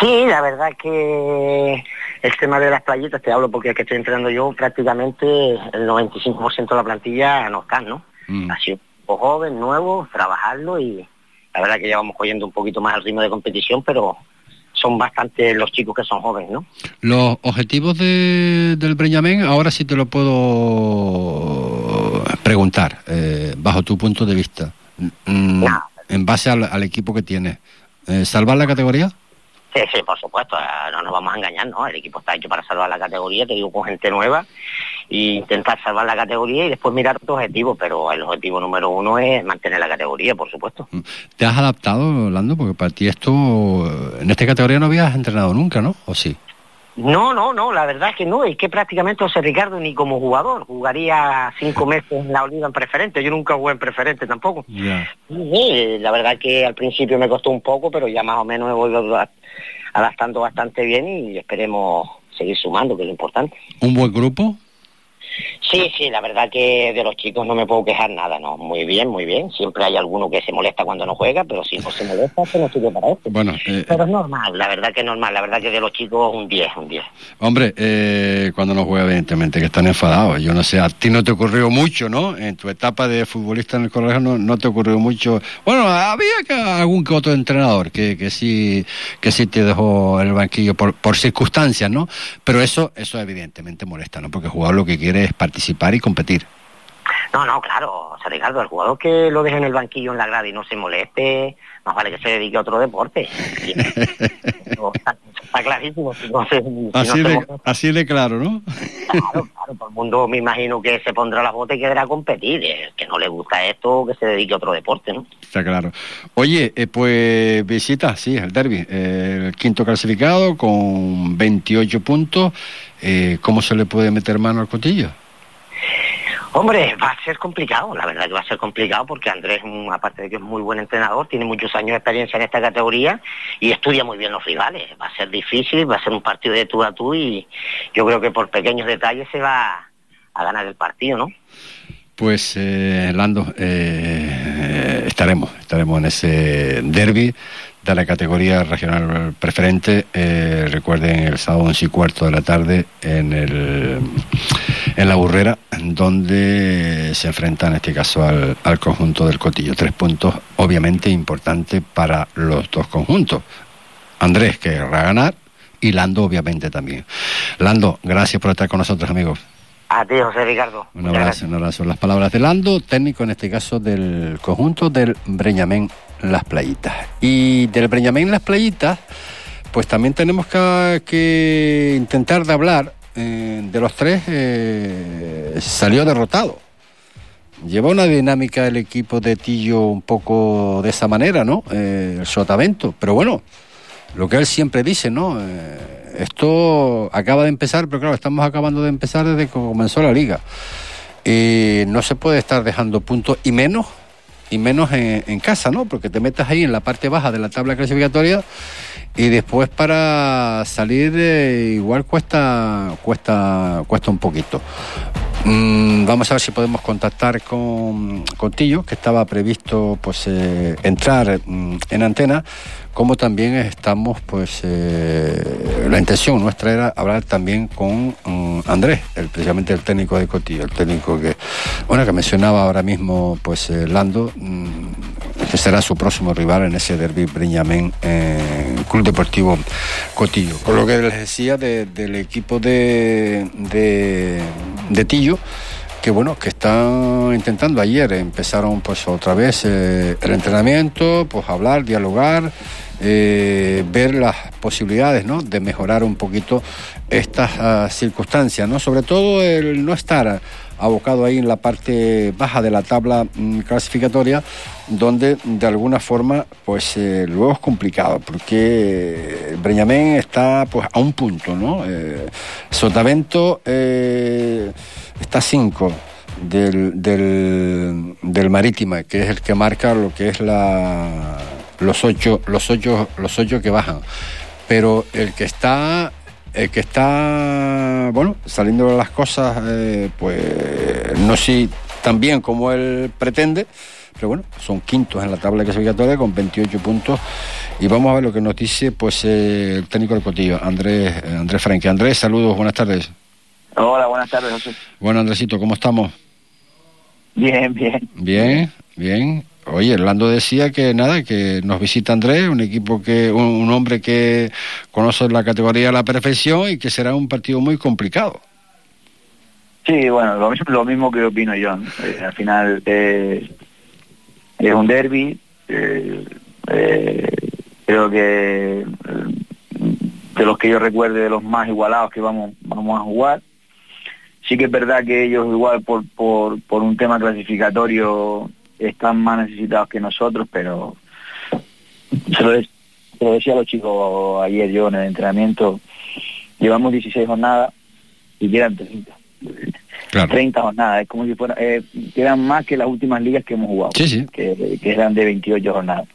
Sí, la verdad que el tema de las playitas, te hablo porque es que estoy entrenando yo, prácticamente el 95% de la plantilla no están, ¿no? Ha sido un equipo joven, nuevo, trabajarlo y la verdad que ya vamos cogiendo un poquito más el ritmo de competición, pero son bastante los chicos que son jóvenes, ¿no? Los objetivos de, del Breñamén, ahora sí te lo puedo preguntar, eh, bajo tu punto de vista, mm, en base al, al equipo que tienes. Eh, ¿Salvar la categoría? Sí, por supuesto, eh, no nos vamos a engañar, ¿no? El equipo está hecho para salvar la categoría, te digo, con gente nueva, e intentar salvar la categoría y después mirar tu objetivo, pero el objetivo número uno es mantener la categoría, por supuesto. ¿Te has adaptado, Lando? Porque para ti esto, en esta categoría no habías entrenado nunca, ¿no? ¿O sí? No, no, no, la verdad es que no, es que prácticamente José Ricardo ni como jugador, jugaría cinco meses en la Liga en preferente, yo nunca jugué en preferente tampoco. Sí, la verdad que al principio me costó un poco, pero ya más o menos me voy adaptando bastante bien y esperemos seguir sumando, que es lo importante. ¿Un buen grupo? Sí, sí, la verdad que de los chicos no me puedo quejar nada, ¿no? Muy bien, muy bien. Siempre hay alguno que se molesta cuando no juega, pero si no se molesta, pues no sirve para esto. Bueno, eh, Pero es normal, la verdad que es normal, la verdad que de los chicos un 10, un 10. Hombre, eh, cuando no juega, evidentemente, que están enfadados. Yo no sé, a ti no te ocurrió mucho, ¿no? En tu etapa de futbolista en el colegio no, no te ocurrió mucho. Bueno, había que algún que otro entrenador que, que sí que sí te dejó en el banquillo por, por circunstancias, ¿no? Pero eso eso evidentemente molesta, ¿no? Porque el jugador lo que quiere es participar y competir. No, no, claro, o sea, Ricardo, el jugador que lo deje en el banquillo en la grada y no se moleste, más vale que se dedique a otro deporte. Está, está clarísimo. Si no se, si no Así se de, así de claro, ¿no? claro, claro, todo el mundo me imagino que se pondrá las botas y quedará a competir. El que no le gusta esto, que se dedique a otro deporte, ¿no? Está claro. Oye, eh, pues visita, sí, el derby. el quinto clasificado con 28 puntos. Eh, ¿Cómo se le puede meter mano al cotillo? Hombre, va a ser complicado, la verdad que va a ser complicado porque Andrés, mm, aparte de que es muy buen entrenador, tiene muchos años de experiencia en esta categoría y estudia muy bien los rivales. Va a ser difícil, va a ser un partido de tú a tú y yo creo que por pequeños detalles se va a ganar el partido, ¿no? Pues, eh, Lando, eh, estaremos, estaremos en ese derby de la categoría regional preferente. Eh, recuerden el sábado 11 y cuarto de la tarde en el en la burrera, donde se enfrenta en este caso al, al conjunto del Cotillo. Tres puntos, obviamente, importantes para los dos conjuntos. Andrés querrá ganar y Lando, obviamente, también. Lando, gracias por estar con nosotros, amigos. A ti, José Ricardo. Un abrazo, un abrazo. Las palabras de Lando, técnico en este caso del conjunto del Breñamén Las Playitas. Y del Breñamén Las Playitas, pues también tenemos que, que intentar de hablar eh, de los tres, eh, salió derrotado. Lleva una dinámica el equipo de Tillo un poco de esa manera, ¿no? Eh, el sotavento. Pero bueno, lo que él siempre dice, ¿no? Esto acaba de empezar, pero claro, estamos acabando de empezar desde que comenzó la liga. Y no se puede estar dejando puntos, y menos, y menos en, en casa, ¿no? Porque te metes ahí en la parte baja de la tabla clasificatoria y después para salir eh, igual cuesta, cuesta, cuesta un poquito. Mm, vamos a ver si podemos contactar con, con Tillo, que estaba previsto pues eh, entrar mm, en antena, como también estamos, pues eh, la intención nuestra era hablar también con mm, Andrés, el, precisamente el técnico de Cotillo, el técnico que, bueno, que mencionaba ahora mismo, pues eh, Lando, mm, que será su próximo rival en ese derby Briñamén en Club Deportivo Cotillo. Con lo que les decía de- del equipo de, de, Tillo, que bueno, que están intentando ayer, empezaron pues otra vez eh, el entrenamiento, pues hablar, dialogar, eh, ver las posibilidades ¿no? de mejorar un poquito estas ah, circunstancias, ¿no? sobre todo el no estar abocado ahí en la parte baja de la tabla mm, clasificatoria, donde de alguna forma pues eh, luego es complicado, porque Breñamén está pues a un punto, ¿no? Eh, eh, está a cinco del, del, del Marítima, que es el que marca lo que es la los ocho, los ocho, los ocho que bajan. Pero el que está el que está, bueno, saliendo las cosas, eh, pues no sé tan bien como él pretende, pero bueno, son quintos en la tabla clasificatoria con 28 puntos. Y vamos a ver lo que nos dice pues eh, el técnico del Cotillo, Andrés, eh, Andrés Franque. Andrés, saludos, buenas tardes. Hola, buenas tardes, José. Bueno, Andresito, ¿cómo estamos? Bien, bien. Bien, bien. Oye, Lando decía que nada, que nos visita Andrés, un equipo que, un, hombre que conoce la categoría a la perfección y que será un partido muy complicado. Sí, bueno, lo mismo, que opino yo. Eh, al final eh, es un derby. Eh, creo que de los que yo recuerde de los más igualados que vamos vamos a jugar. Sí que es verdad que ellos igual por, por, por un tema clasificatorio están más necesitados que nosotros, pero se lo, decía a los chicos ayer yo en el entrenamiento, llevamos 16 jornadas y quedan 30. 30 jornadas, es como si fuera, eh, quedan más que las últimas ligas que hemos jugado, Que, eran de 28 jornadas.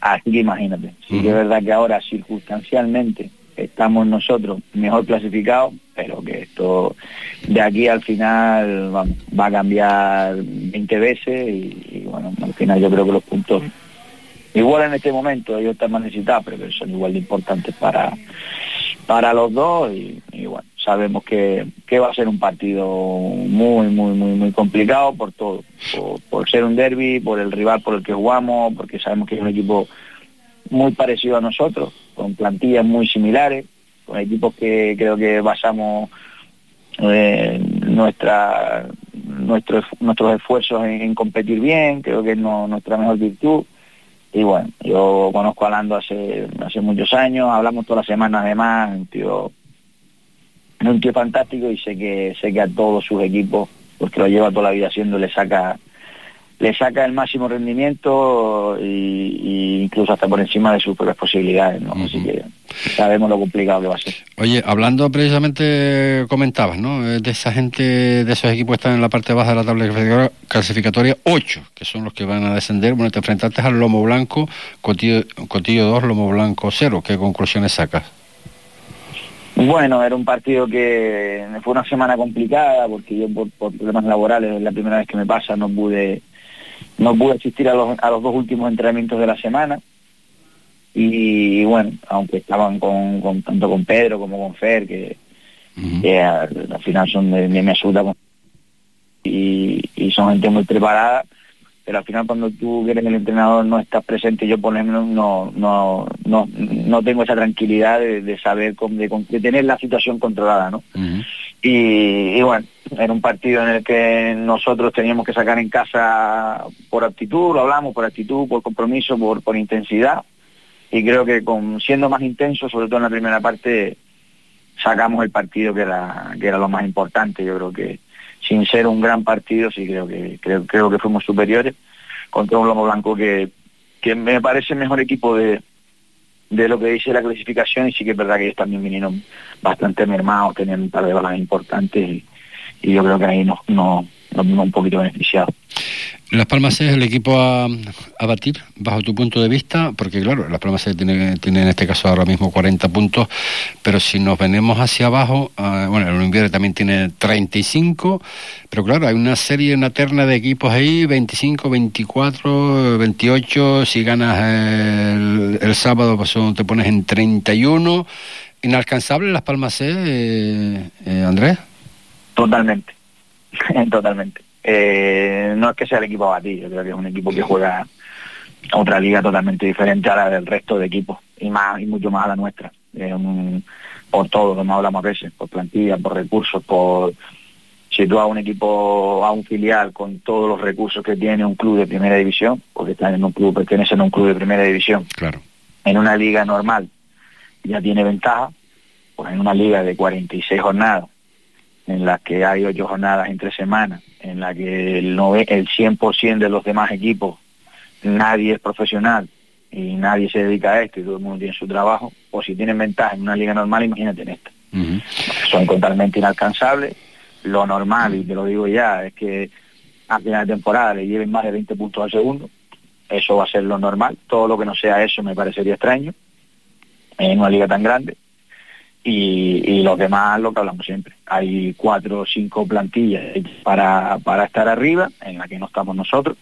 Así que imagínate, sí que es verdad que ahora circunstancialmente estamos nosotros mejor clasificados, pero que esto de aquí al final va a cambiar 20 veces y, bueno, al final yo creo que los puntos, igual en este momento ellos están más necesitados, pero son igual de importantes para, para los dos y, bueno, sabemos que, que, va a ser un partido muy, muy, muy, muy complicado por todo, por, por ser un derby, por el rival por el que jugamos, porque sabemos que es un equipo muy parecido a nosotros, con plantillas muy similares, con equipos que creo que basamos eh, nuestra, nuestros esfuerzos en, competir bien, creo que es nuestra mejor virtud. Y bueno, yo conozco a Lando hace, hace muchos años, hablamos todas las semanas además, un tío, un tío fantástico y sé que, sé que a todos sus equipos, porque lo lleva toda la vida haciendo, le saca le saca el máximo rendimiento y, incluso hasta por encima de sus propias posibilidades, ¿no? Así que sabemos lo complicado que va a ser. Oye, hablando precisamente, comentabas, ¿no? De esa gente, de esos equipos que están en la parte baja de la tabla clasificatoria, ocho, que son los que van a descender. Bueno, te enfrentaste al Lomo Blanco, Cotillo, Cotillo 2, Lomo Blanco 0. ¿Qué conclusiones sacas? Bueno, era un partido que fue una semana complicada porque yo por, por problemas laborales es la primera vez que me pasa, no pude no pude asistir a los, a los dos últimos entrenamientos de la semana. Y, bueno, aunque estaban con, con, tanto con Pedro como con Fer, que, al, final son de, mi ayuda y, y son gente muy preparada, pero al final cuando tú eres el entrenador no estás presente, yo por ejemplo no, no, no, no tengo esa tranquilidad de, saber, de, de, tener la situación controlada, ¿no? y, bueno, era un partido en el que nosotros teníamos que sacar en casa por actitud, lo hablamos, por actitud, por compromiso, por, por intensidad. Y creo que con siendo más intenso, sobre todo en la primera parte, sacamos el partido que era, que era lo más importante. Yo creo que sin ser un gran partido, sí creo que creo, que fuimos superiores contra un Lomo Blanco que, que me parece el mejor equipo de, de lo que dice la clasificación y sí que es verdad que ellos también vinieron bastante mermados, tenían un par de balas importantes y, yo creo que ahí nos, no, nos vimos un poquito beneficiados. Las Palmas es el equipo a, batir, bajo tu punto de vista, porque claro, Las Palmas tiene, tiene en este caso ahora mismo 40 puntos, pero si nos venimos hacia abajo, uh, bueno, el Olympiade también tiene 35, pero claro, hay una serie, una terna de equipos ahí, 25, 24, 28, si ganas el, el sábado pues te pones en 31, inalcanzable Las Palmas eh, eh, Andrés. Totalmente, totalmente. Eh, no es que sea el equipo a batir, yo creo que es un equipo que juega otra liga totalmente diferente a la del resto de equipos y más y mucho más a la nuestra. por todo, como hablamos a veces, por plantilla, por recursos, por si tú a un equipo, a un filial con todos los recursos que tiene un club de primera división, porque está en un club, pertenece a un club de primera división, claro. en una liga normal ya tiene ventaja, pues en una liga de 46 jornadas, en las que hay ocho jornadas entre semanas, en la que el, el 100% de los demás equipos nadie es profesional y nadie se dedica a esto y todo el mundo tiene su trabajo, o si tienen ventaja en una liga normal, imagínate en esta. Son totalmente inalcanzables. Lo normal, y te lo digo ya, es que a final de temporada le lleven más de 20 puntos al segundo. Eso va a ser lo normal. Todo lo que no sea eso me parecería extraño en una liga tan grande y, y los demás lo que hablamos siempre. Hay cuatro o cinco plantillas para, para estar arriba, en la que no estamos nosotros,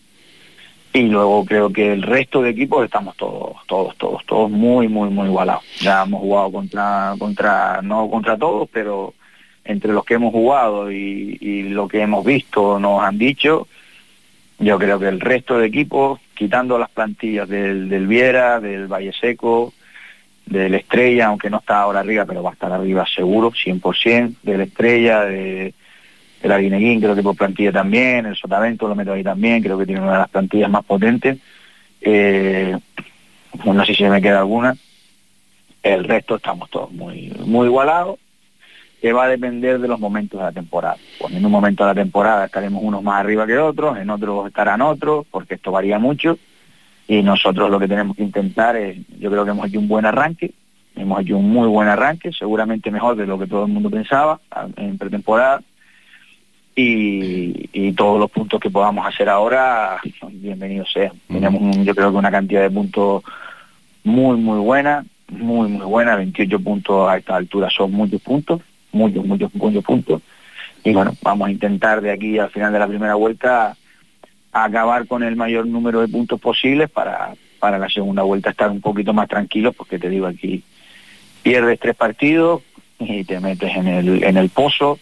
y luego creo que el resto de equipos estamos todos, todos, todos, todos muy, muy, muy igualados. Ya hemos jugado contra, contra, no contra todos, pero entre los que hemos jugado y, y lo que hemos visto nos han dicho, yo creo que el resto de equipos quitando las plantillas del, del Viera, del Valle Seco, del Estrella, aunque no está ahora arriba, pero va a estar arriba seguro, 100%, del Estrella, de, del Arguineguín, creo que por plantilla también, el Sotavento lo meto ahí también, creo que tiene una de las plantillas más potentes. Eh, no sé si me queda alguna. El resto estamos todos muy, muy igualados, que va a depender de los momentos de la temporada. Pues en un momento de la temporada estaremos unos más arriba que otros, en otros estarán otros, porque esto varía mucho y nosotros lo que tenemos que intentar es, yo creo que hemos hecho un buen arranque, hemos hecho un muy buen arranque, seguramente mejor de lo que todo el mundo pensaba en pretemporada, y, y todos los puntos que podamos hacer ahora, bienvenidos sean. Tenemos un- yo creo que una cantidad de puntos muy, muy buena, muy, muy buena, 28 puntos a esta altura son muchos puntos, muchos, muchos, muchos puntos, y bueno, vamos a intentar de aquí al final de la primera vuelta acabar con el mayor número de puntos posibles para, para la segunda vuelta estar un poquito más tranquilos, porque te digo aquí, pierdes tres partidos y te metes en el, en el pozo,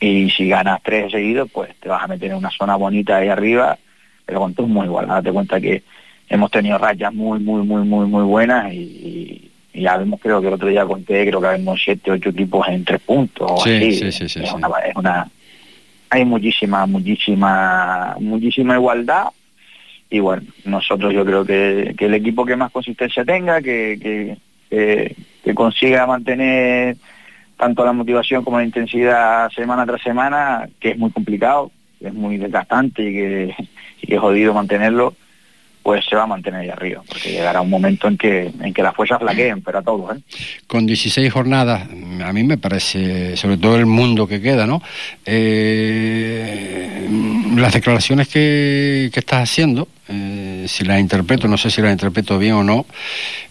y si ganas tres seguidos, pues te vas a meter en una zona bonita ahí arriba, pero con todo muy igual. Date cuenta que hemos tenido rayas muy, muy, muy, muy, muy buenas y, y- ya vemos, creo que el otro día conté, creo que habemos siete, ocho equipos en tres puntos. o así. sí, sí, sí, es, sí. Una, es una- hay muchísima, muchísima, muchísima igualdad. Y bueno, nosotros yo creo que, que el equipo que más consistencia tenga, que, que, consiga mantener tanto la motivación como la intensidad semana tras semana, que es muy complicado, es muy desgastante y que, y que es jodido mantenerlo, pues se va a mantener ahí arriba, porque llegará un momento en que, en que las fuerzas flaqueen, pero a todos, ¿eh? Con 16 jornadas, a mí me parece, sobre todo el mundo que queda, ¿no? Eh, las declaraciones que, que estás haciendo, eh, si las interpreto, no sé si las interpreto bien o no,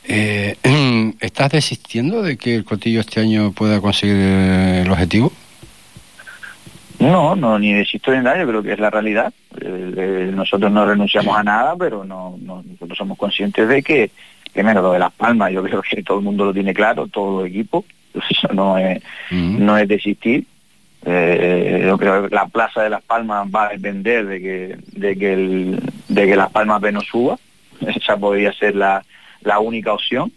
eh, ¿estás desistiendo de que el Cotillo este año pueda conseguir el objetivo? No, no, ni desisto ni nada, yo creo que es la realidad. Eh, eh, nosotros no renunciamos a nada, pero no, no- nosotros somos conscientes de que, primero, lo de Las Palmas, yo creo que todo el mundo lo tiene claro, todo el equipo, eso no es, no es desistir. Eh, yo creo que la plaza de Las Palmas va a depender de que, de que, el, de que Las Palmas B no suba, esa podría ser la, la única opción,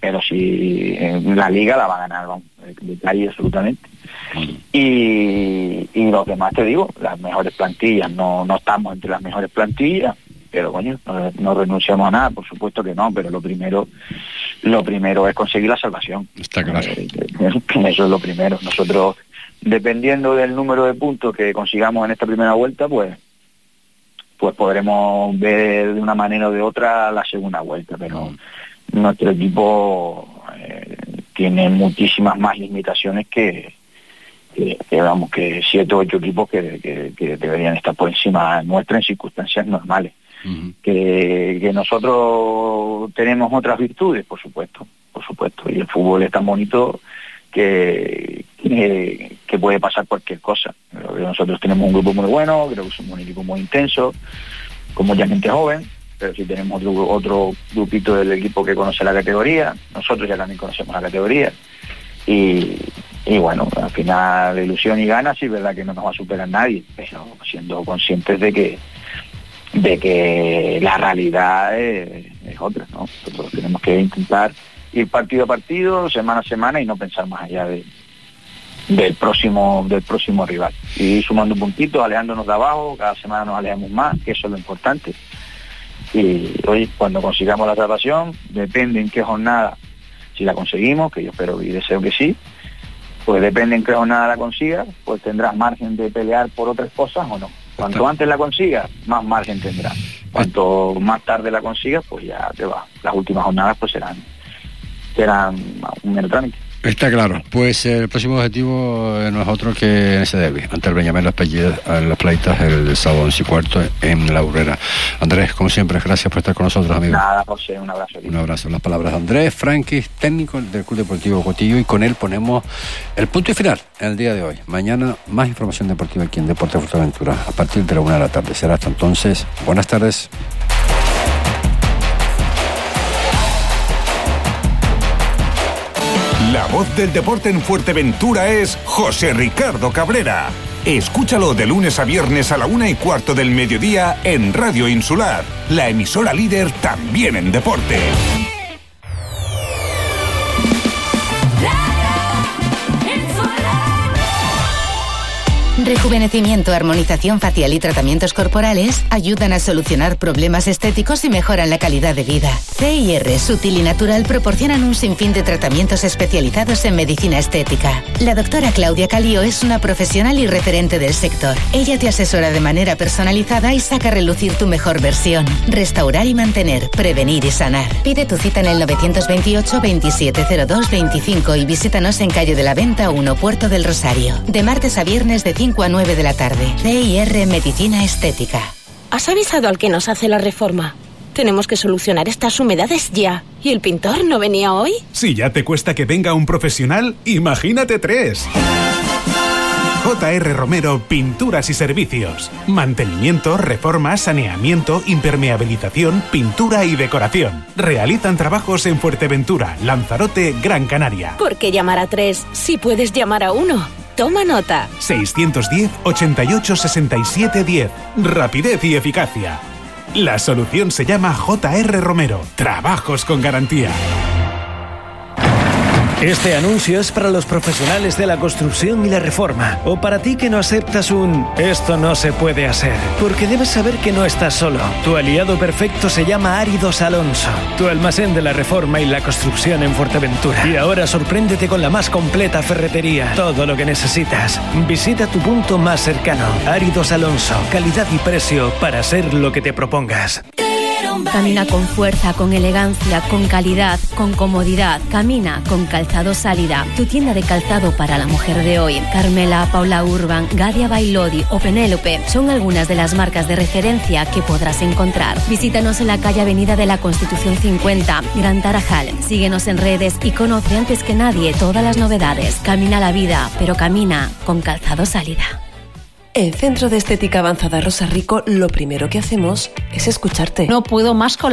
pero si la liga la va a ganar, vamos, detalle absolutamente. Y, y lo que más te digo, las mejores plantillas, no, no estamos entre las mejores plantillas, pero coño, no, no renunciamos a nada, por supuesto que no, pero lo primero, lo primero es conseguir la salvación. Está claro. Eh, Eso es lo primero. Nosotros, dependiendo del número de puntos que consigamos en esta primera vuelta, pues pues podremos ver de una manera o de otra la segunda vuelta, pero nuestro equipo eh, tiene muchísimas más limitaciones que, que, que, vamos que siete o ocho equipos que, que- que deberían estar por encima nuestra en circunstancias normales. Que, que nosotros tenemos otras virtudes, por supuesto, por supuesto, y el fútbol es tan bonito que, que, que puede pasar cualquier cosa. Nosotros tenemos un grupo muy bueno, creo que somos un equipo muy intenso, con mucha gente joven, pero sí tenemos otro, grupito del equipo que conoce la categoría, nosotros ya también conocemos la categoría, y, y bueno, al final ilusión y ganas, sí, verdad que no nos va a superar nadie, pero siendo conscientes de que de que la realidad es, otra, ¿no? Nosotros tenemos que intentar ir partido a partido, semana a semana y no pensar más allá de, del próximo del próximo rival. Y sumando puntitos, alejándonos de abajo, cada semana nos alejamos más, que eso es lo importante. Y hoy cuando consigamos la salvación, depende en qué jornada, si la conseguimos, que yo espero y deseo que sí, pues depende en qué jornada la consigas, pues tendrás margen de pelear por otras cosas o no. Cuanto antes la consigas, más margen tendrás. Cuanto más tarde la consigas, pues ya te va. Las últimas jornadas pues serán serán un mero trámite. Está claro. Pues eh, el próximo objetivo eh, no es otro que ese derby, ante el Benjamín Las Pellidas, en las Plaitas, el sábado 11 y cuarto en La Urrera. Andrés, como siempre, gracias por estar con nosotros, amigo. Nada, José, un abrazo. Un abrazo. Las palabras de Andrés Franquis, técnico del Club Deportivo Cotillo, y con él ponemos el punto y final en el día de hoy. Mañana más información deportiva aquí en Deporte Fuerteventura a partir de la una de la tarde. Será hasta entonces. Buenas tardes. La voz del deporte en Fuerteventura es José Ricardo Cabrera. Escúchalo de lunes a viernes a la una y cuarto del mediodía en Radio Insular, la emisora líder también en deporte. Rejuvenecimiento, armonización facial y tratamientos corporales ayudan a solucionar problemas estéticos y mejoran la calidad de vida. CIR, Sutil y Natural proporcionan un sinfín de tratamientos especializados en medicina estética. La doctora Claudia Calio es una profesional y referente del sector. Ella te asesora de manera personalizada y saca a relucir tu mejor versión. Restaurar y mantener, prevenir y sanar. Pide tu cita en el 928 2702 25 y visítanos en calle de la Venta 1, Puerto del Rosario. De martes a viernes de 5 a 9 de la tarde. CIR Medicina Estética. ¿Has avisado al que nos hace la reforma? Tenemos que solucionar estas humedades ya. ¿Y el pintor no venía hoy? Si ya te cuesta que venga un profesional, imagínate tres. JR Romero Pinturas y Servicios. Mantenimiento, reforma, saneamiento, impermeabilización, pintura y decoración. Realizan trabajos en Fuerteventura, Lanzarote, Gran Canaria. ¿Por qué llamar a tres si puedes llamar a uno? Toma nota. 610 88 67 10. Rapidez y eficacia. La solución se llama JR Romero. Trabajos con garantía. Este anuncio es para los profesionales de la construcción y la reforma, o para ti que no aceptas un esto no se puede hacer, porque debes saber que no estás solo. Tu aliado perfecto se llama Áridos Alonso, tu almacén de la reforma y la construcción en Fuerteventura. Y ahora sorpréndete con la más completa ferretería, todo lo que necesitas. Visita tu punto más cercano. Áridos Alonso, calidad y precio para ser lo que te propongas. Camina con fuerza, con elegancia, con calidad, con comodidad. Camina con Calzado Sálida, tu tienda de calzado para la mujer de hoy. Carmela, Paula Urban, Gadia Bailodi o Penélope son algunas de las marcas de referencia que podrás encontrar. Visítanos en la calle Avenida de la Constitución 50, Gran Tarajal. Síguenos en redes y conoce antes que nadie todas las novedades. Camina la vida, pero camina con Calzado Sálida. En Centro de Estética Avanzada Rosa Rico, lo primero que hacemos es escucharte. No puedo más con la